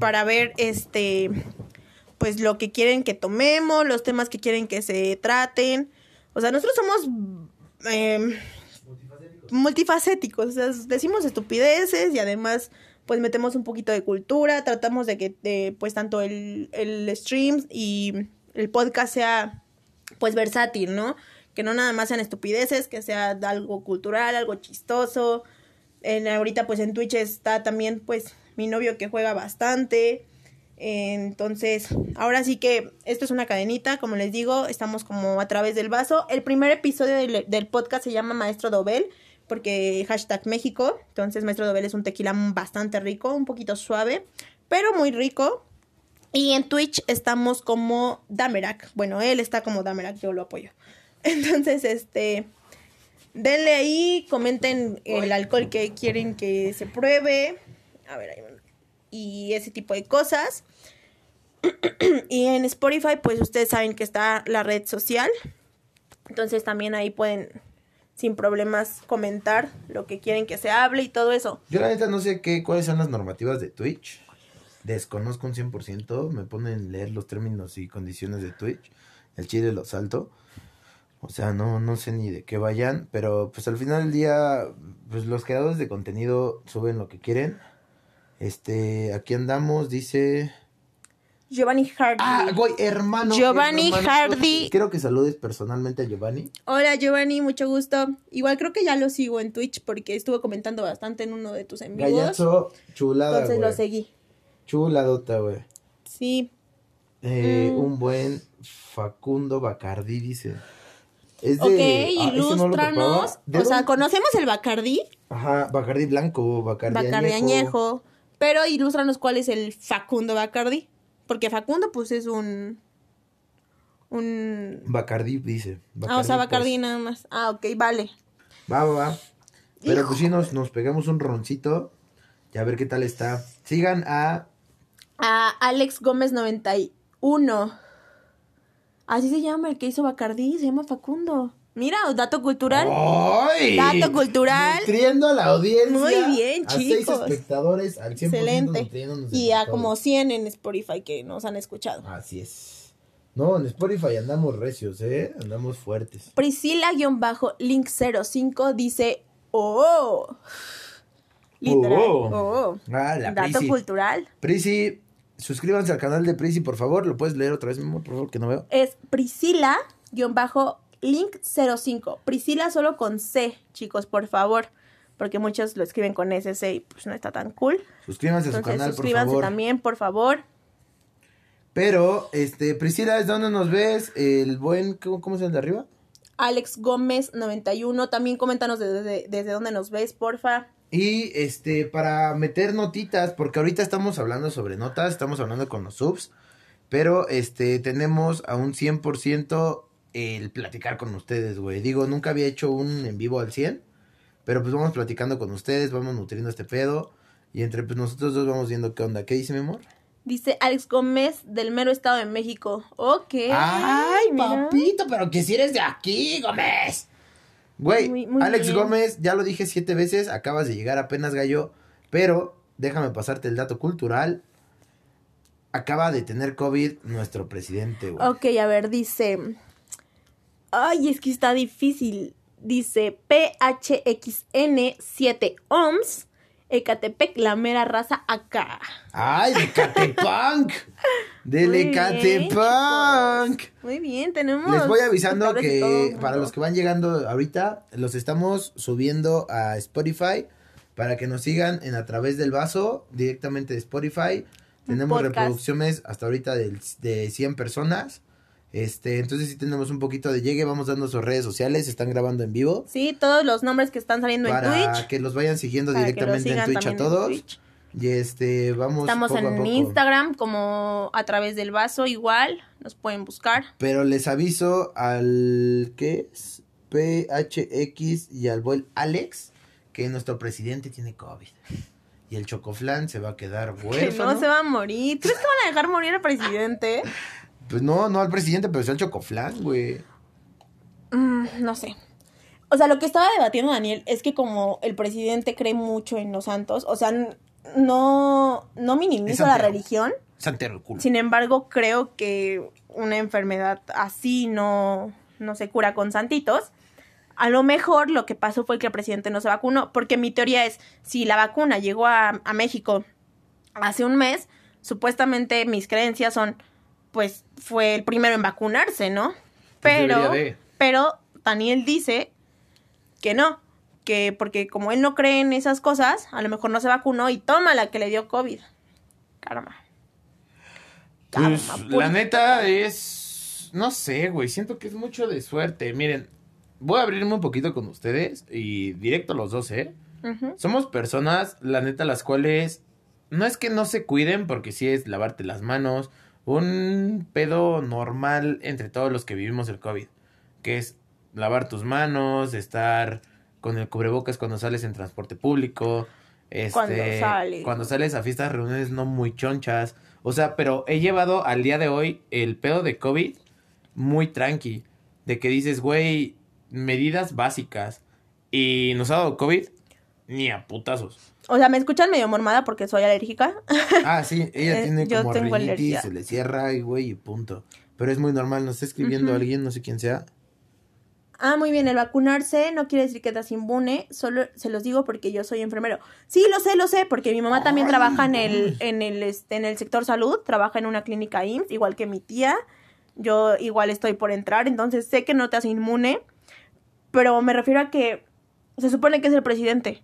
para ver este pues lo que quieren que tomemos, los temas que quieren que se traten. O sea, nosotros somos em, multifacéticos, o sea, decimos estupideces y además pues metemos un poquito de cultura, tratamos de que eh, pues tanto el, el stream y el podcast sea pues versátil, ¿no? Que no nada más sean estupideces, que sea algo cultural, algo chistoso. En, ahorita pues en Twitch está también pues mi novio que juega bastante. Entonces, ahora sí que esto es una cadenita, como les digo, estamos como a través del vaso. El primer episodio del, podcast se llama Maestro Dobel, porque hashtag México. Entonces, Maestro Dobel es un tequila bastante rico, un poquito suave, pero muy rico. Y en Twitch estamos como Damerak. Bueno, él está como Damerak, yo lo apoyo. Entonces, este. Denle ahí, comenten el alcohol que quieren que se pruebe. A ver, ahí. Y ese tipo de cosas. y en Spotify, pues ustedes saben que está la red social. Entonces también ahí pueden, sin problemas, comentar lo que quieren que se hable y todo eso. Yo la neta no sé qué, cuáles son las normativas de Twitch. Desconozco un 100%. Me ponen leer los términos y condiciones de Twitch. El chile lo salto. O sea, no, no sé ni de qué vayan. Pero pues al final del día, pues los creadores de contenido suben lo que quieren. Este, aquí andamos, dice... Giovanni Hardy. Ah, güey, hermano. Giovanni hermano. Hardy. Quiero que saludes personalmente a Giovanni. Hola Giovanni, mucho gusto. Igual creo que ya lo sigo en Twitch porque estuvo comentando bastante en uno de tus en vivos. Gallazo, chulada, Entonces lo seguí. Chuladota, güey. Sí. Eh, Mm. Un buen Facundo Bacardi, dice. Es de. Ok, ah, no ilústranos. topaba. ¿De o sea, conocemos el Bacardí, Ajá, Bacardi blanco, Bacardi, Bacardi añejo. añejo, pero ilústranos cuál es el Facundo Bacardi. Porque Facundo, pues es un. Un. Bacardi, dice. ah, o sea, pues. Bacardi nada más. Ah, ok, vale. Va, va, va. Pero pues sí, nos, nos pegamos un roncito. Y a ver qué tal está. Sigan a. A Alex Gómez 91. Así se llama el que hizo Bacardi, se llama Facundo. Mira, dato cultural. ¡Ay! Dato cultural. Nutriendo a la audiencia. Muy bien, a seis chicos. espectadores al 100% Excelente. Y a como 100 en Spotify que nos han escuchado. Así es. No, en Spotify andamos recios, ¿eh? Andamos fuertes. Priscila-Link05 dice, oh. Literal, Oh. oh. Ah, la Dato Prisi. cultural. Prisi, suscríbanse al canal de Prisi, por favor. ¿Lo puedes leer otra vez, mi amor, por favor, que no veo? Es Priscila-Link05. Priscila solo con C, chicos, por favor. Porque muchos lo escriben con SC y pues no está tan cool. Suscríbanse a su canal, por suscríbanse favor. también, por favor. Pero, este, Priscila, ¿es dónde nos ves? El buen, ¿cómo, cómo se llama el de arriba? Alex Gómez 91. También coméntanos desde, desde dónde nos ves, porfa. Y este, para meter notitas, porque ahorita estamos hablando sobre notas, estamos hablando con los subs, pero este, tenemos a un 100% el platicar con ustedes, güey. Digo, nunca había hecho un en vivo al 100, pero pues vamos platicando con ustedes, vamos nutriendo este pedo, y entre pues nosotros dos vamos viendo qué onda. ¿Qué dice mi amor? Dice Alex Gómez del mero estado de México. Ok. ¡Ay, mira. papito! Pero que si eres de aquí, Gómez. Güey, Muy- muy Alex bien. Gómez, ya lo dije siete veces, acabas de llegar apenas gallo, pero déjame pasarte el dato cultural. Acaba de tener COVID nuestro presidente, güey. Ok, a ver, dice. Ay, es que está difícil. Dice PHXN 7 ohms. Ecatepec, la mera raza acá. ¡Ay, de Catepunk! ¡Del Ecatepunk! Muy bien, tenemos. Les voy avisando de que para los que van llegando ahorita, los estamos subiendo a Spotify para que nos sigan en a través del vaso directamente de Spotify. Tenemos podcast. reproducciones hasta ahorita del- de 100 personas. Este, entonces sí tenemos un poquito de llegue, vamos dando sus redes sociales, están grabando en vivo Sí, todos los nombres que están saliendo en para Twitch. que los vayan siguiendo para que directamente en Twitch a todos. Twitch. Y este, vamos Estamos poco a en poco. Instagram como a través del vaso igual. Nos pueden buscar. Pero les aviso al ¿qué es? PHX y al buen Alex que nuestro presidente tiene COVID. Y el chocoflan se va a quedar Que huérfano. no se va a morir. ¿Crees que van a dejar morir al presidente? Pues no, no al presidente, pero sí al chocoflan, güey. Mm, no sé. O sea, lo que estaba debatiendo Daniel es que como el presidente cree mucho en los santos, o sea, no, no Es minimizo la religión. Santero culo. Sin embargo, creo que una enfermedad así no, no se cura con santitos. A lo mejor lo que pasó fue que el presidente no se vacunó, porque mi teoría es, si la vacuna llegó a, a México hace un mes, supuestamente mis creencias son, pues fue el primero en vacunarse, ¿no? Pues Pero, de. pero Daniel dice que no, que porque como él no cree en esas cosas, a lo mejor no se vacunó y toma la que le dio COVID. Karma. Pues la neta es. No sé, güey. Siento que es mucho de suerte. Miren, voy a abrirme un poquito con ustedes y directo los dos, ¿eh? Somos personas, la neta, las cuales no es que no se cuiden, porque sí es lavarte las manos, un pedo normal entre todos los que vivimos el COVID, que es lavar tus manos, estar con el cubrebocas cuando sales en transporte público, este, Cuando sales. cuando sales a fiestas, reuniones no muy chonchas, o sea, pero he llevado al día de hoy el pedo de COVID muy tranqui, de que dices, güey, medidas básicas, y nos ha dado COVID, ni a putazos. O sea, me escuchan medio mormada porque soy alérgica. Ah, sí, ella Eh, tiene yo como tengo rinitis, se le cierra y güey, y punto. Pero es muy normal, nos está escribiendo alguien, no sé quién sea. Ah, muy bien, el vacunarse no quiere decir que estás inmune, solo se los digo porque yo soy enfermero. Sí, lo sé, lo sé, porque mi mamá también Ay, trabaja en el, en el, este, en el sector salud, trabaja en una clínica IMSS, igual que mi tía. Yo igual estoy por entrar, entonces sé que no te hace inmune, pero me refiero a que se supone que es el presidente.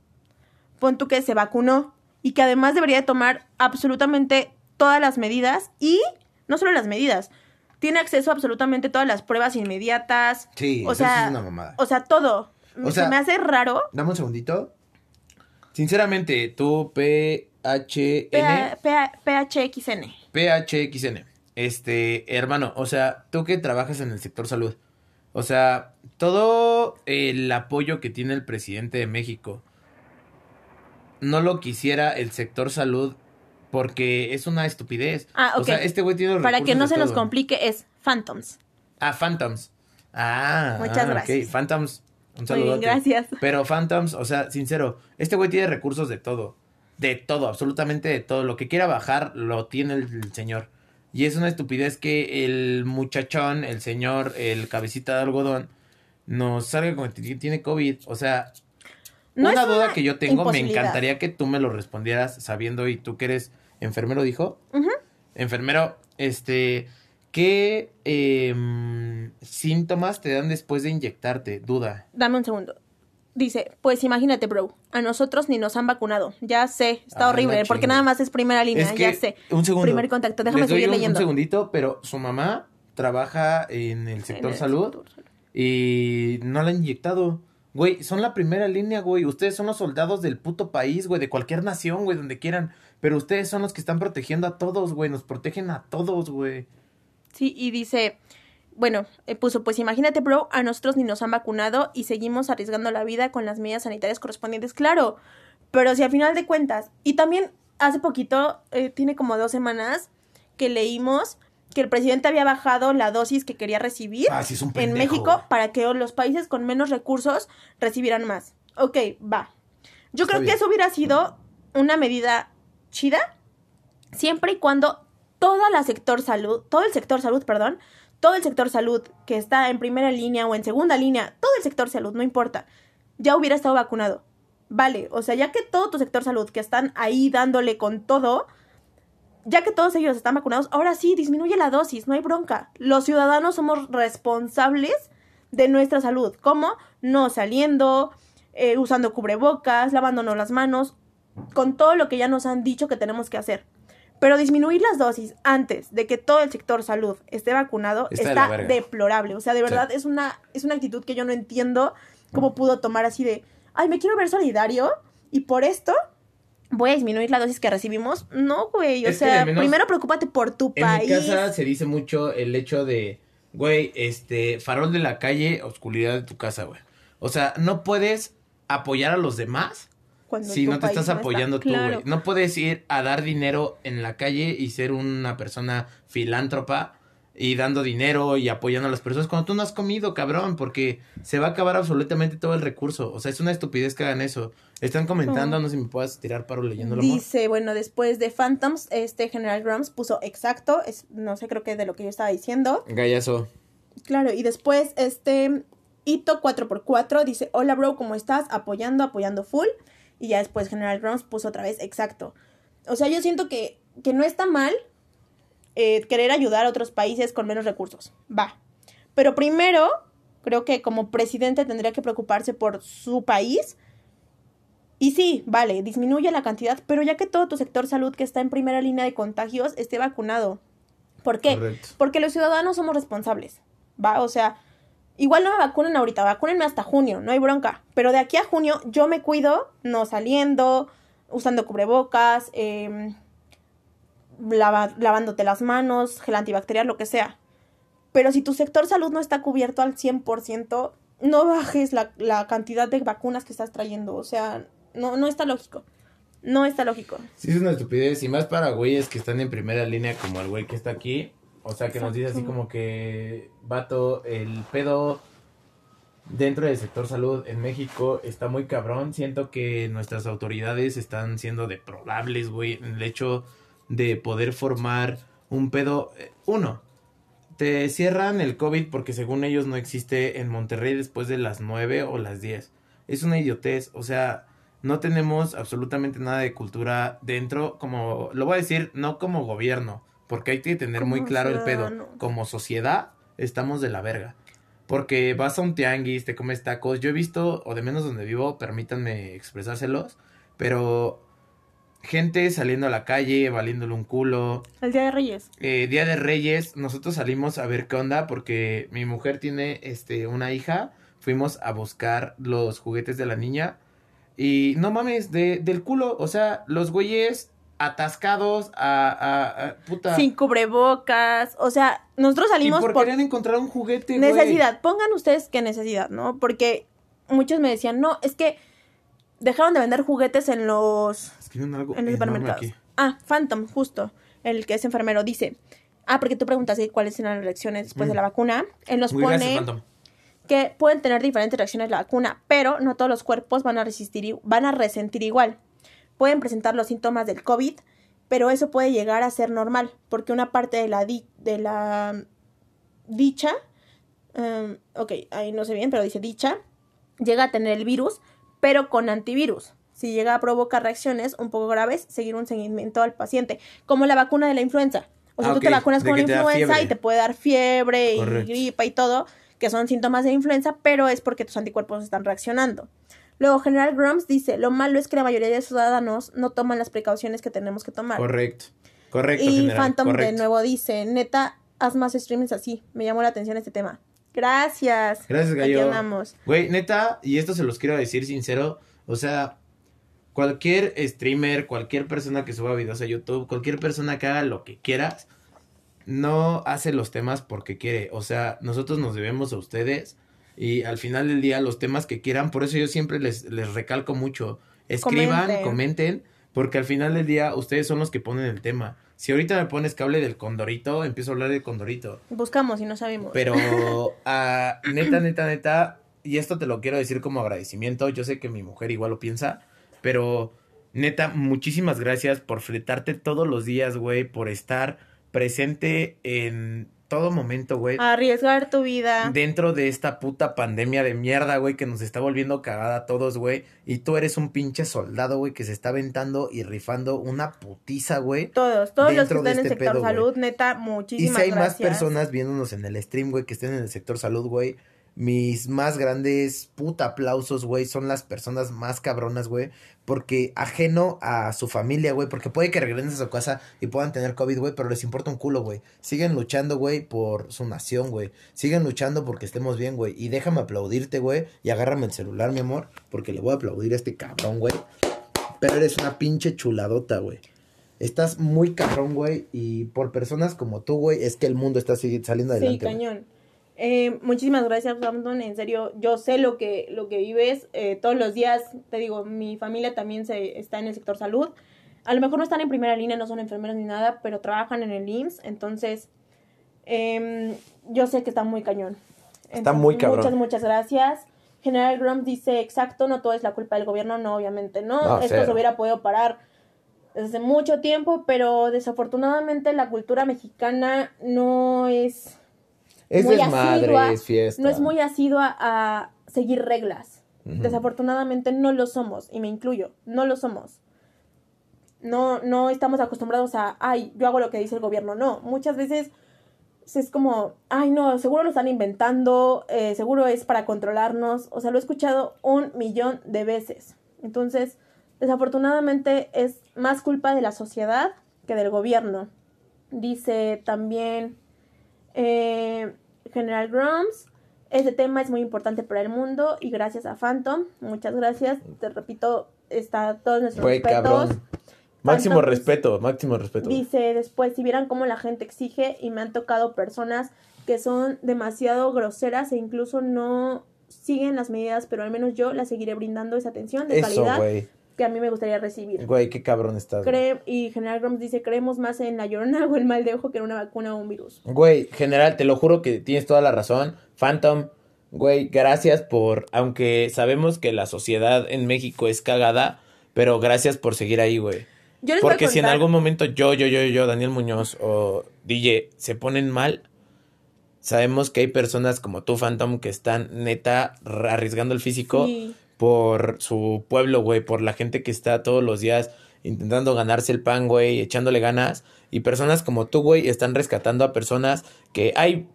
Pon tú que se vacunó y que además debería de tomar absolutamente todas las medidas y no solo las medidas, tiene acceso a absolutamente todas las pruebas inmediatas, Sí, O sea, es una mamada. o sea, todo. O sea- Se me hace raro. Dame un segundito. Sinceramente, tú PHN, PHXN. PHXN, este, hermano, o sea, tú que trabajas en el sector salud, o sea, todo el apoyo que tiene el presidente de México, no lo quisiera el sector salud porque es una estupidez. Ah, O ok. sea, este güey tiene los Para que no se nos complique, es Phantoms. Ah, Phantoms. Ah, Muchas ah, ok. gracias. Phantoms. Un Muy bien, saludo. gracias. Pero Phantoms, o sea, sincero, este güey tiene recursos de todo. De todo, absolutamente de todo. Lo que quiera bajar, lo tiene el, el señor. Y es una estupidez que el muchachón, el señor, el cabecita de algodón, nos salga con que tiene COVID. O sea, No una duda una que yo tengo, me encantaría que tú me lo respondieras sabiendo, y tú que eres enfermero, dijo. Enfermero, este, ¿qué em, síntomas te dan después de inyectarte? Duda. Dame un segundo. Dice, pues imagínate, bro, a nosotros ni nos han vacunado. Ya sé, está Ah, horrible, porque nada más es primera línea, es que, ya sé. un segundo. Primer contacto, déjame Les doy seguir un- leyendo. Un segundito, pero su mamá trabaja en el sector En el salud sector salud. y no la han inyectado. Güey, son la primera línea, güey. Ustedes son los soldados del puto país, güey, de cualquier nación, güey, donde quieran. Pero ustedes son los que están protegiendo a todos, güey. Nos protegen a todos, güey. Sí, y dice, bueno, eh, puso, pues imagínate, bro, a nosotros ni nos han vacunado y seguimos arriesgando la vida con las medidas sanitarias correspondientes, claro. Pero si al final de cuentas, y también hace poquito, eh, tiene como dos semanas, que leímos que el presidente había bajado la dosis que quería recibir Ah, sí, en México para que los países con menos recursos recibieran más. Ok, va. Yo Está creo que eso hubiera sido una medida chida siempre y cuando toda la sector salud, todo el sector salud, perdón, todo el sector salud que está en primera línea o en segunda línea, todo el sector salud, no importa, ya hubiera estado vacunado. Vale, o sea, ya que todo tu sector salud que están ahí dándole con todo, ya que todos ellos están vacunados, ahora sí, disminuye la dosis, no hay bronca. Los ciudadanos somos responsables de nuestra salud, como no saliendo, eh, usando cubrebocas, lavándonos las manos, con todo lo que ya nos han dicho que tenemos que hacer. Pero disminuir las dosis antes de que todo el sector salud esté vacunado Está deplorable. O sea, de verdad es una es una actitud que yo no entiendo cómo pudo tomar así de, ay, me quiero ver solidario y por esto voy a disminuir la dosis que recibimos. No, güey, o Es sea, primero preocúpate por tu En país. mi casa se dice mucho el hecho de, güey, este, farol de la calle, oscuridad de tu casa, güey. O sea, no puedes apoyar a los demás cuando si no te estás está. apoyando tú, Claro. güey. No puedes ir a dar dinero en la calle y ser una persona filántropa y dando dinero y apoyando a las personas cuando tú no has comido, cabrón, porque se va a acabar absolutamente todo el recurso. O sea, es una estupidez que hagan eso. Están comentando, No. no sé si me puedas tirar paro leyéndolo. amor. Dice, bueno, después de Phantoms, este General Grumps puso exacto, es, no sé, creo que de lo que yo estaba diciendo. Gallazo. Claro, y después este Ito 4x4 dice, hola bro, ¿cómo estás? Apoyando, apoyando full. Y ya después General Grumps puso otra vez exacto. O sea, yo siento que, que no está mal eh, querer ayudar a otros países con menos recursos. Va. Pero primero, creo que como presidente tendría que preocuparse por su país. Y sí, vale, disminuye la cantidad, pero ya que todo tu sector salud que está en primera línea de contagios esté vacunado. ¿Por qué? Correcto. Porque los ciudadanos somos responsables. ¿Va? O sea, igual no me vacunen ahorita, vacúnenme hasta junio, no hay bronca. Pero de aquí a junio yo me cuido, no saliendo, usando cubrebocas, eh, lava- lavándote las manos, gel antibacterial, lo que sea. Pero si tu sector salud no está cubierto al 100%, no bajes la, la cantidad de vacunas que estás trayendo. O sea, no, no está lógico. No está lógico. Sí, es una estupidez. Y más para güeyes que están en primera línea, como el güey que está aquí. O sea, que nos dice así como que, vato, el pedo dentro del sector salud en México está muy cabrón. Siento que nuestras autoridades están siendo deplorables, güey, el hecho de poder formar un pedo. eh, Uno, te cierran el COVID porque según ellos no existe en Monterrey después de las 9 o las 10. Es una idiotez, o sea, no tenemos absolutamente nada de cultura dentro, como, lo voy a decir, no como gobierno, porque hay que tener muy claro el pedo. Como sociedad, estamos de la verga. Porque vas a un tianguis, te comes tacos. Yo he visto, o de menos donde vivo, permítanme expresárselos, pero gente saliendo a la calle, valiéndole un culo. El Día de Reyes. Eh, Día de Reyes, nosotros salimos a ver qué onda porque mi mujer tiene este una hija. Fuimos a buscar los juguetes de la niña. Y no mames, de, del culo. O sea, los güeyes atascados a, a- a- puta. Sin cubrebocas. O sea, nosotros y salimos por por querer encontrar un juguete, güey. necesidad. Pongan ustedes qué necesidad, ¿no? Porque muchos me decían, no, es que dejaron de vender juguetes en los, Algo en los supermercados. aquí. Ah, Phantom, justo. El que es enfermero dice. Ah, porque tú preguntas cuáles eran las reacciones después Mm. de la vacuna. Él nos Muy pone gracias, que pueden tener diferentes reacciones a la vacuna, pero no todos los cuerpos van a resistir, van a resentir igual. Pueden presentar los síntomas del COVID pero eso puede llegar a ser normal, porque una parte de la, di de la dicha, um, ok, ahí no sé bien, pero dice dicha, llega a tener el virus, pero con antivirus. Si llega a provocar reacciones un poco graves, seguir un seguimiento al paciente, como la vacuna de la influenza. O sea, Ah, tú te vacunas de con te influenza y te puede dar fiebre y Correcto. gripa y todo, que son síntomas de influenza, pero es porque tus anticuerpos están reaccionando. Luego, General Grumps dice, lo malo es que la mayoría de ciudadanos no toman las precauciones que tenemos que tomar. Correcto. Correcto, y general, Phantom de nuevo dice, neta, haz más streamings así. Me llamó la atención este tema. Gracias. Gracias, Aquí Gallo. andamos. Güey, neta, y esto se los quiero decir sincero, o sea, cualquier streamer, cualquier persona que suba videos a YouTube, cualquier persona que haga lo que quieras, no hace los temas porque quiere, o sea, nosotros nos debemos a ustedes y al final del día los temas que quieran, por eso yo siempre les, les recalco mucho, escriban, Comenten. comenten, porque al final del día ustedes son los que ponen el tema. Si ahorita me pones que hable del condorito, empiezo a hablar del condorito. Buscamos y no sabemos. Pero, ah, neta, neta, neta, y esto te lo quiero decir como agradecimiento, yo sé que mi mujer igual lo piensa, pero neta, muchísimas gracias por fletarte todos los días, güey, por estar presente en todo momento, güey. Arriesgar tu vida. Dentro de esta puta pandemia de mierda, güey, que nos está volviendo cagada a todos, güey. Y tú eres un pinche soldado, güey, que se está aventando y rifando una putiza, güey. Todos, todos los que están en este sector pedo, salud, neta, Y muchísimas si hay gracias. más personas viéndonos en el stream, güey, que estén en el sector salud, güey. Mis más grandes puta aplausos, güey, son las personas más cabronas, güey. Porque ajeno a su familia, güey. Porque puede que regresen a su casa y puedan tener COVID, güey. Pero les importa un culo, güey. Siguen luchando, güey, por su nación, güey. Siguen luchando porque estemos bien, güey. Y déjame aplaudirte, güey. Y agárrame el celular, mi amor. Porque le voy a aplaudir a este cabrón, güey. Pero eres una pinche chuladota, güey. Estás muy cabrón, güey. Y por personas como tú, güey, es que el mundo está saliendo Sí, adelante. güey. cañón. Eh, muchísimas gracias, Brandon. En serio, yo sé lo que, lo que vives. eh, todos los días, te digo, mi familia también se, está en el sector salud. A lo mejor no están en primera línea, no son enfermeros ni nada, pero trabajan en el IMSS. Entonces, em, yo sé que está muy cañón. Está muy cabrón. Muchas, muchas gracias. General Grump dice, exacto, no todo es la culpa del gobierno. No, obviamente no. No, Esto cero. se hubiera podido parar desde mucho tiempo, pero desafortunadamente la cultura mexicana no es Es muy desmadre, asidua, es fiesta. no es muy asidua a seguir reglas. Desafortunadamente no lo somos, y me incluyo, no lo somos. No, no estamos acostumbrados a, ay, yo hago lo que dice el gobierno. No, muchas veces es como, ay, no, seguro lo están inventando, eh, seguro es para controlarnos. O sea, lo he escuchado un millón de veces. Entonces, desafortunadamente es más culpa de la sociedad que del gobierno. Dice también eh, General Grumps. Este tema es muy importante para el mundo y gracias a Phantom. Muchas gracias. Te repito, está todos nuestros Güey, respetos. Máximo Phantom respeto, máximo respeto. Dice después, si vieran cómo la gente exige y me han tocado personas que son demasiado groseras e incluso no siguen las medidas, pero al menos yo las seguiré brindando esa atención de Eso, calidad güey. Que a mí me gustaría recibir. Güey, qué cabrón estás. Cree- y General Grumps dice, creemos más en la llorona o el mal de ojo que en una vacuna o un virus. Güey, general, te lo juro que tienes toda la razón. Phantom, güey, gracias por, aunque sabemos que la sociedad en México es cagada, pero gracias por seguir ahí, güey. Yo les voy a Porque si en algún momento yo, yo, yo, yo, Daniel Muñoz o DJ se ponen mal, sabemos que hay personas como tú, Phantom, que están neta arriesgando el físico Sí. Por su pueblo, güey, por la gente que está todos los días intentando ganarse el pan, güey, echándole ganas. Y personas como tú, güey, están rescatando a personas que hay...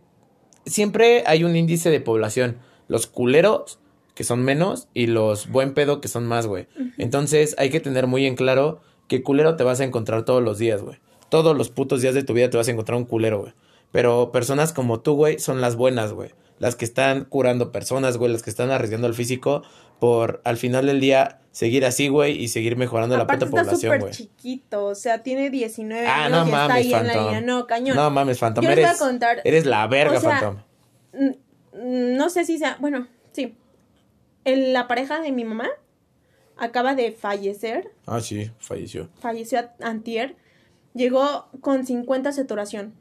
Siempre hay un índice de población. Los culeros, que son menos, y los buen pedo, que son más, güey. Entonces hay que tener muy en claro que culero te vas a encontrar todos los días, güey. Todos los putos días de tu vida te vas a encontrar un culero, güey. Pero personas como tú, güey, son las buenas, güey. Las que están curando personas, güey. Las que están arriesgando el físico por, al final del día, seguir así, güey. Y seguir mejorando Aparte la puta está población, súper güey. chiquito, o sea, tiene 19 Ah, años no y está mames, ahí en la línea. No, cañón. No mames, Phantom. Yo les voy a Eres, contar- eres la verga, o sea, Phantom. Mm, No sé si sea, bueno, sí. El- la pareja de mi mamá acaba de fallecer, Ah, sí, falleció. falleció antier, llegó con 50 saturación.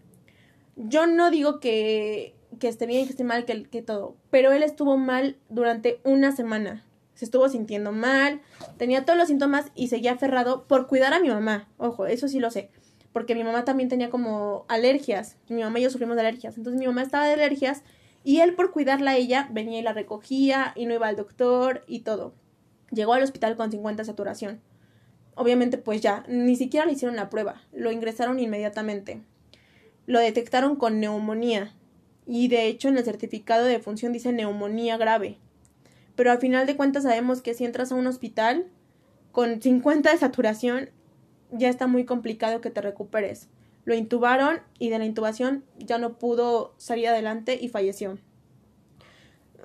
Yo no digo que, que esté bien, que esté mal, que, que todo, pero él estuvo mal durante una semana. Se estuvo sintiendo mal, tenía todos los síntomas y seguía aferrado por cuidar a mi mamá. Ojo, eso sí lo sé. Porque mi mamá también tenía como alergias. Mi mamá y yo sufrimos de alergias. Entonces mi mamá estaba de alergias y él por cuidarla a ella venía y la recogía y no iba al doctor y todo. Llegó al hospital con 50 saturación. Obviamente pues ya, ni siquiera le hicieron la prueba. Lo ingresaron inmediatamente. Lo detectaron con neumonía. Y de hecho en el certificado de función dice neumonía grave. Pero al final de cuentas sabemos que si entras a un hospital con 50 de saturación, ya está muy complicado que te recuperes. Lo intubaron y de la intubación ya no pudo salir adelante y falleció.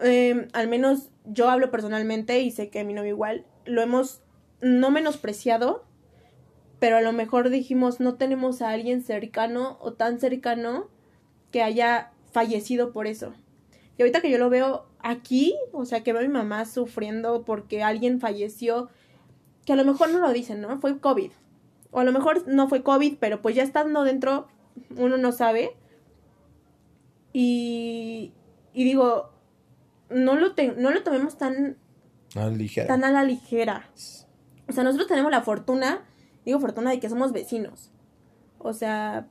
Em, al menos yo hablo personalmente y sé que mi novio igual, lo hemos no menospreciado, pero a lo mejor dijimos no tenemos a alguien cercano o tan cercano que haya fallecido por eso. Y ahorita que yo lo veo aquí, o sea, que veo a mi mamá sufriendo porque alguien falleció, que a lo mejor no lo dicen, ¿no? Fue COVID. O a lo mejor no fue COVID, pero pues ya estando dentro, uno no sabe. Y, y digo, no lo, no lo tomemos tan a ligera. tan a la ligera. O sea, nosotros tenemos la fortuna, digo fortuna de que somos vecinos. O sea,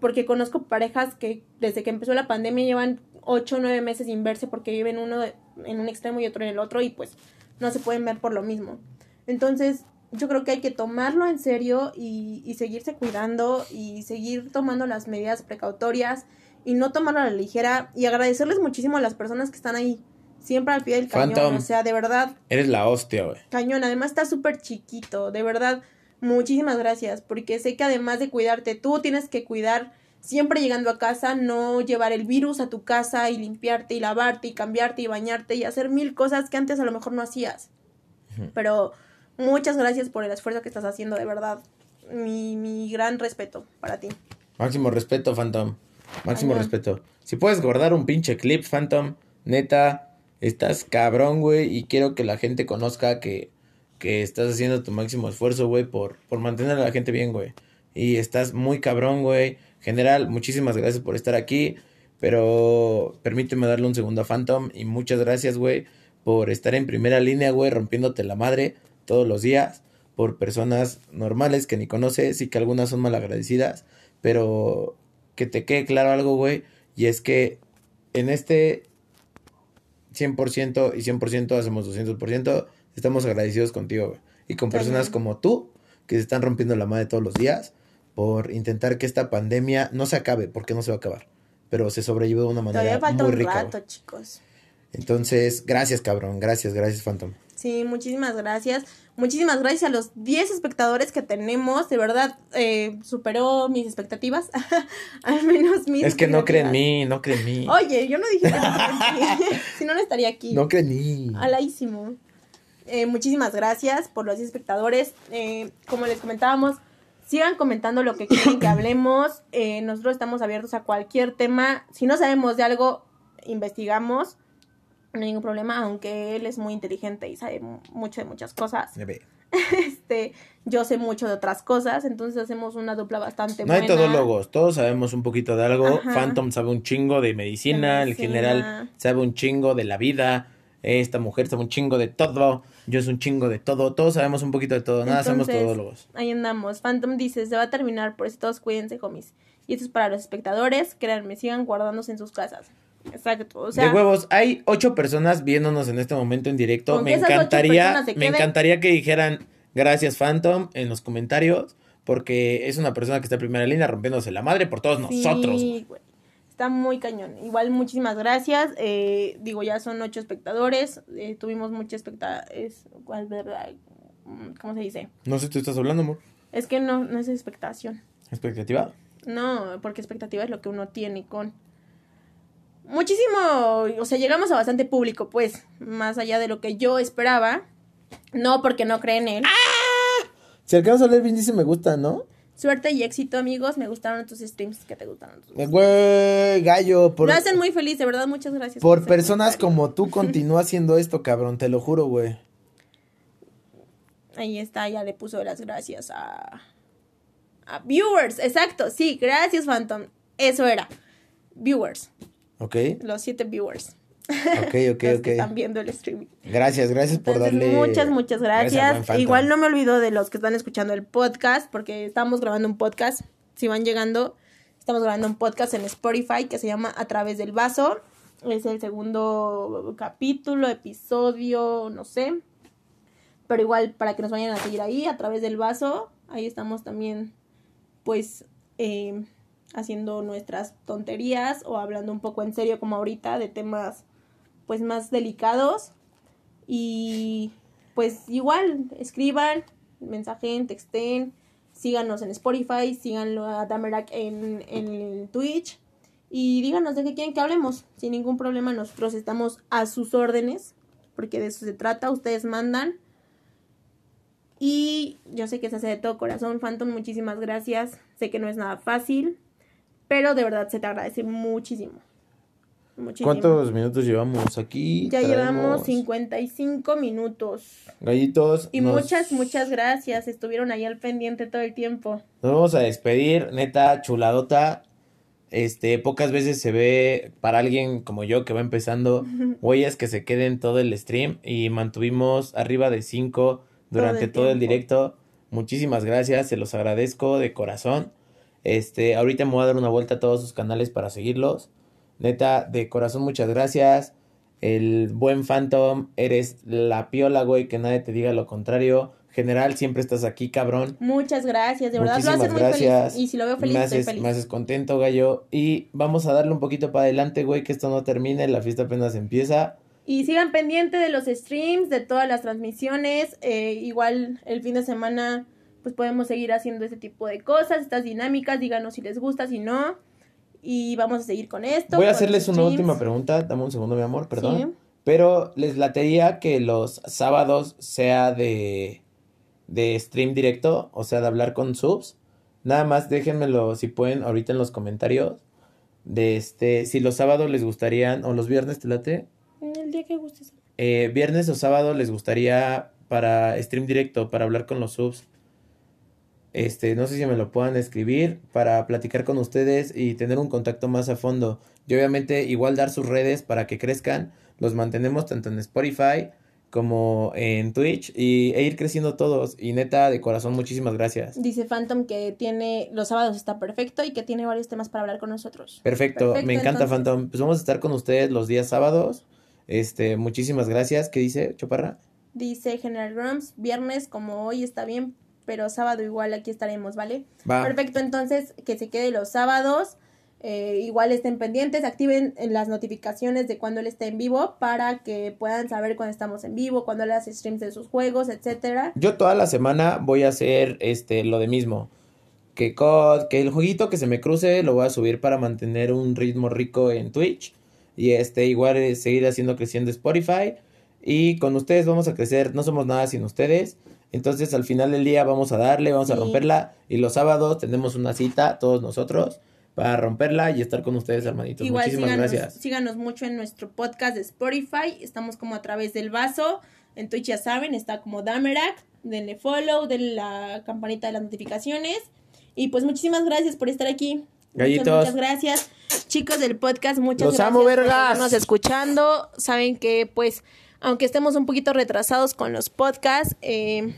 porque conozco parejas que desde que empezó la pandemia llevan ocho o nueve meses sin verse porque viven uno en un extremo y otro en el otro y pues no se pueden ver por lo mismo. Entonces, yo creo que hay que tomarlo en serio y, y seguirse cuidando y seguir tomando las medidas precautorias y no tomarlo a la ligera y agradecerles muchísimo a las personas que están ahí siempre al pie del cañón, o sea, de verdad. Eres la hostia, güey. Cañón, además está súper chiquito, de verdad, muchísimas gracias, porque sé que además de cuidarte, tú tienes que cuidar siempre llegando a casa, no llevar el virus a tu casa y limpiarte y lavarte y cambiarte y bañarte y hacer mil cosas que antes a lo mejor no hacías. Pero muchas gracias por el esfuerzo que estás haciendo, de verdad. Mi, mi gran respeto para ti. Máximo respeto, Phantom. Máximo respeto. Si puedes guardar un pinche clip, Phantom, neta, estás cabrón, güey, y quiero que la gente conozca que, que estás haciendo tu máximo esfuerzo, güey, por, por mantener a la gente bien, güey. Y estás muy cabrón, güey. General, muchísimas gracias por estar aquí, pero permíteme darle un segundo a Phantom y muchas gracias, güey, por estar en primera línea, güey, rompiéndote la madre todos los días por personas normales que ni conoces y que algunas son malagradecidas, pero que te quede claro algo, güey, y es que en este 100% y 100% hacemos 200%, estamos agradecidos contigo, güey. Y con personas como tú, que se están rompiendo la madre todos los días por intentar que esta pandemia no se acabe, porque no se va a acabar, pero se sobrelleve de una manera falta muy un rica. rato, chicos. Entonces, gracias, cabrón. Gracias, gracias, Phantom. Sí, muchísimas gracias. Muchísimas gracias a los 10 espectadores que tenemos. De verdad, eh, superó mis expectativas. Al menos mis. Es que no creen en mí, no creen en mí. Oye, yo no dije que no creen en mí. si no, no estaría aquí. No creen en mí. Alaísimo. Eh, muchísimas gracias por los 10 espectadores. Eh, como les comentábamos, sigan comentando lo que quieren que hablemos. Eh, nosotros estamos abiertos a cualquier tema. Si no sabemos de algo, investigamos no hay ningún problema, aunque él es muy inteligente y sabe mucho de muchas cosas. Este, yo sé mucho de otras cosas, entonces hacemos una dupla bastante no buena. No hay todólogos, todos sabemos un poquito de algo. Phantom sabe un chingo de medicina, el general sabe un chingo de la vida, esta mujer sabe un chingo de todo, yo es un chingo de todo, todos sabemos un poquito de todo, nada somos todólogos. Ahí andamos. Phantom dice, se va a terminar, por eso todos cuídense, homies. Y esto es para los espectadores, créanme, sigan guardándose en sus casas. Exacto. O sea, de huevos, hay ocho personas viéndonos en este momento en directo. Me encantaría, me encantaría que dijeran gracias Phantom en los comentarios, porque es una persona que está en primera línea rompiéndose la madre por todos nosotros. Está muy cañón. Igual muchísimas gracias. Eh, digo, ya son ocho espectadores. Eh, tuvimos mucha expectación. ¿Cómo se dice? No sé, tú estás hablando, amor. Es que no, no es expectación. ¿Expectativa? No, porque expectativa es lo que uno tiene con muchísimo, o sea, llegamos a bastante público, pues, más allá de lo que yo esperaba. No porque no creen en él. ¡Ah! Si alcanzas a leer bien dice me gusta, ¿no? Suerte y éxito, amigos. Me gustaron tus streams. que te gustaron? Güey, gallo. Por... hacen muy feliz, de verdad. Muchas gracias. Por, personas como tú continúa haciendo esto, cabrón. Te lo juro, güey. Ahí está, ya le puso las gracias a... A viewers, exacto. Sí, gracias, Phantom. Eso era. Viewers. Ok. Los siete viewers. Ok, ok, los ok. que están viendo el streaming. Gracias, gracias por Entonces, darle. muchas, muchas gracias gracias. Igual no me olvido de los que están escuchando el podcast, porque estamos grabando un podcast. Si van llegando, estamos grabando un podcast en Spotify que se llama A través del vaso. Es el segundo capítulo, episodio, no sé. Pero igual para que nos vayan a seguir ahí, a través del vaso. Ahí estamos también, pues, eh, haciendo nuestras tonterías o hablando un poco en serio como ahorita de temas pues más delicados y pues igual escriban mensajen texten síganos en Spotify síganlo a Damerak en, en Twitch y díganos de qué quieren que hablemos. Sin ningún problema nosotros estamos a sus órdenes porque de eso se trata ustedes mandan. Y yo sé que se hace de todo corazón Phantom muchísimas gracias. Sé que no es nada fácil pero de verdad se te agradece muchísimo Muchísimo. ¿Cuántos minutos llevamos aquí? Ya Traemos llevamos 55 minutos. Gallitos. Y nos- muchas, muchas gracias. Estuvieron ahí al pendiente todo el tiempo. Nos vamos a despedir, neta, chuladota. Este, pocas veces se ve para alguien como yo que va empezando, huellas que se queden todo el stream y mantuvimos arriba de 5 durante el todo el directo. Muchísimas gracias, se los agradezco de corazón. Este, ahorita me voy a dar una vuelta a todos sus canales para seguirlos. Neta, de corazón, muchas gracias. El buen Phantom, eres la piola, güey, que nadie te diga lo contrario. General, siempre estás aquí, cabrón. Muchas gracias. De verdad lo hacen muy gracias. feliz. Y si lo veo feliz, me estoy haces, feliz. me haces contento, gallo. Y vamos a darle un poquito para adelante, güey, que esto no termine. La fiesta apenas empieza. Y sigan pendiente de los streams, de todas las transmisiones. Eh, igual el fin de semana, pues podemos seguir haciendo este tipo de cosas, estas dinámicas. Díganos si les gusta, si no. Y vamos a seguir con esto. Voy a hacerles una streams. última pregunta. Dame un segundo, mi amor, perdón. Sí. Pero les latería que los sábados sea de, de stream directo, o sea, de hablar con subs. Nada más déjenmelo si pueden ahorita en los comentarios. De este, si los sábados les gustarían, o los viernes te late. El día que gustes. Eh, viernes o sábado les gustaría para stream directo, para hablar con los subs. Este, no sé si me lo puedan escribir para platicar con ustedes y tener un contacto más a fondo. Y obviamente igual dar sus redes para que crezcan. Los mantenemos tanto en Spotify como en Twitch y, e ir creciendo todos. Y neta, de corazón, muchísimas gracias. Dice Phantom que tiene los sábados está perfecto y que tiene varios temas para hablar con nosotros. Perfecto, Perfecto, me encanta entonces- Phantom. Pues vamos a estar con ustedes los días sábados. Este, muchísimas gracias. ¿Qué dice Choparra? Dice General Grumps, viernes como hoy está bien, pero sábado igual aquí estaremos, ¿vale? Va. Perfecto, entonces que se quede los sábados. eh, igual estén pendientes, activen en las notificaciones de cuando él esté en vivo para que puedan saber cuando estamos en vivo, cuando él hace streams de sus juegos, etcétera. Yo toda la semana voy a hacer este lo de mismo. Que COD, que el jueguito que se me cruce lo voy a subir para mantener un ritmo rico en Twitch. Y este, igual eh, seguir haciendo creciendo Spotify. Y con ustedes vamos a crecer, no somos nada sin ustedes. Entonces al final del día vamos a darle, vamos a romperla. Y los sábados tenemos una cita, todos nosotros, para romperla y estar con ustedes, hermanitos. Igual Muchísimas síganos, gracias. síganos mucho en nuestro podcast de Spotify. Estamos como a través del vaso. En Twitch ya saben, está como Damerak. Denle follow, denle la campanita de las notificaciones. Y pues muchísimas gracias por estar aquí. Muchas, Gallitos. muchas gracias. Chicos del podcast, muchas Los gracias amo, por estarnos escuchando. Saben que pues, aunque estemos un poquito retrasados con los podcasts, eh,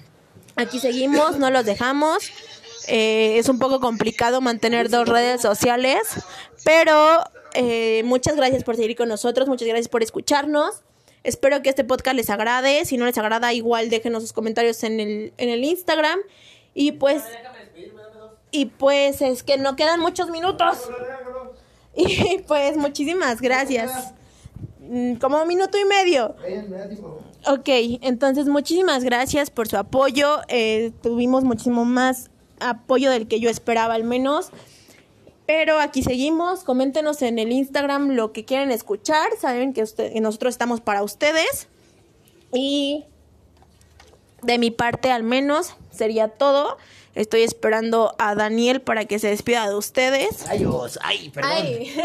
aquí seguimos, no los dejamos. Eh, es un poco complicado mantener dos redes sociales, pero eh, muchas gracias por seguir con nosotros, muchas gracias por escucharnos. Espero que este podcast les agrade. Si no les agrada, igual déjenos sus comentarios en el, en el Instagram. Y pues. Y pues es que no quedan muchos minutos. Y pues muchísimas gracias. Mm, Como un minuto y medio. Ok, entonces muchísimas gracias por su apoyo. Eh, tuvimos muchísimo más apoyo del que yo esperaba al menos. Pero aquí seguimos. Coméntenos en el Instagram lo que quieren escuchar. Saben que, usted- que nosotros estamos para ustedes. Y de mi parte al menos sería todo. Estoy esperando a Daniel para que se despida de ustedes. Ay, Dios, ay, perdón. Ay.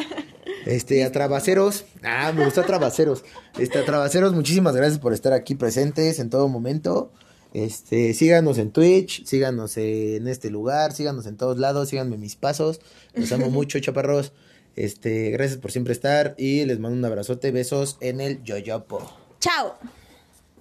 Este, a Trabaceros. Ah, me gusta Trabaceros. Este, a Trabaceros, muchísimas gracias por estar aquí presentes en todo momento. Este, síganos en Twitch, síganos en este lugar, síganos en todos lados, síganme mis pasos. Los amo mucho, chaparros. Este, gracias por siempre estar y les mando un abrazote, besos en el yoyopo. Chao.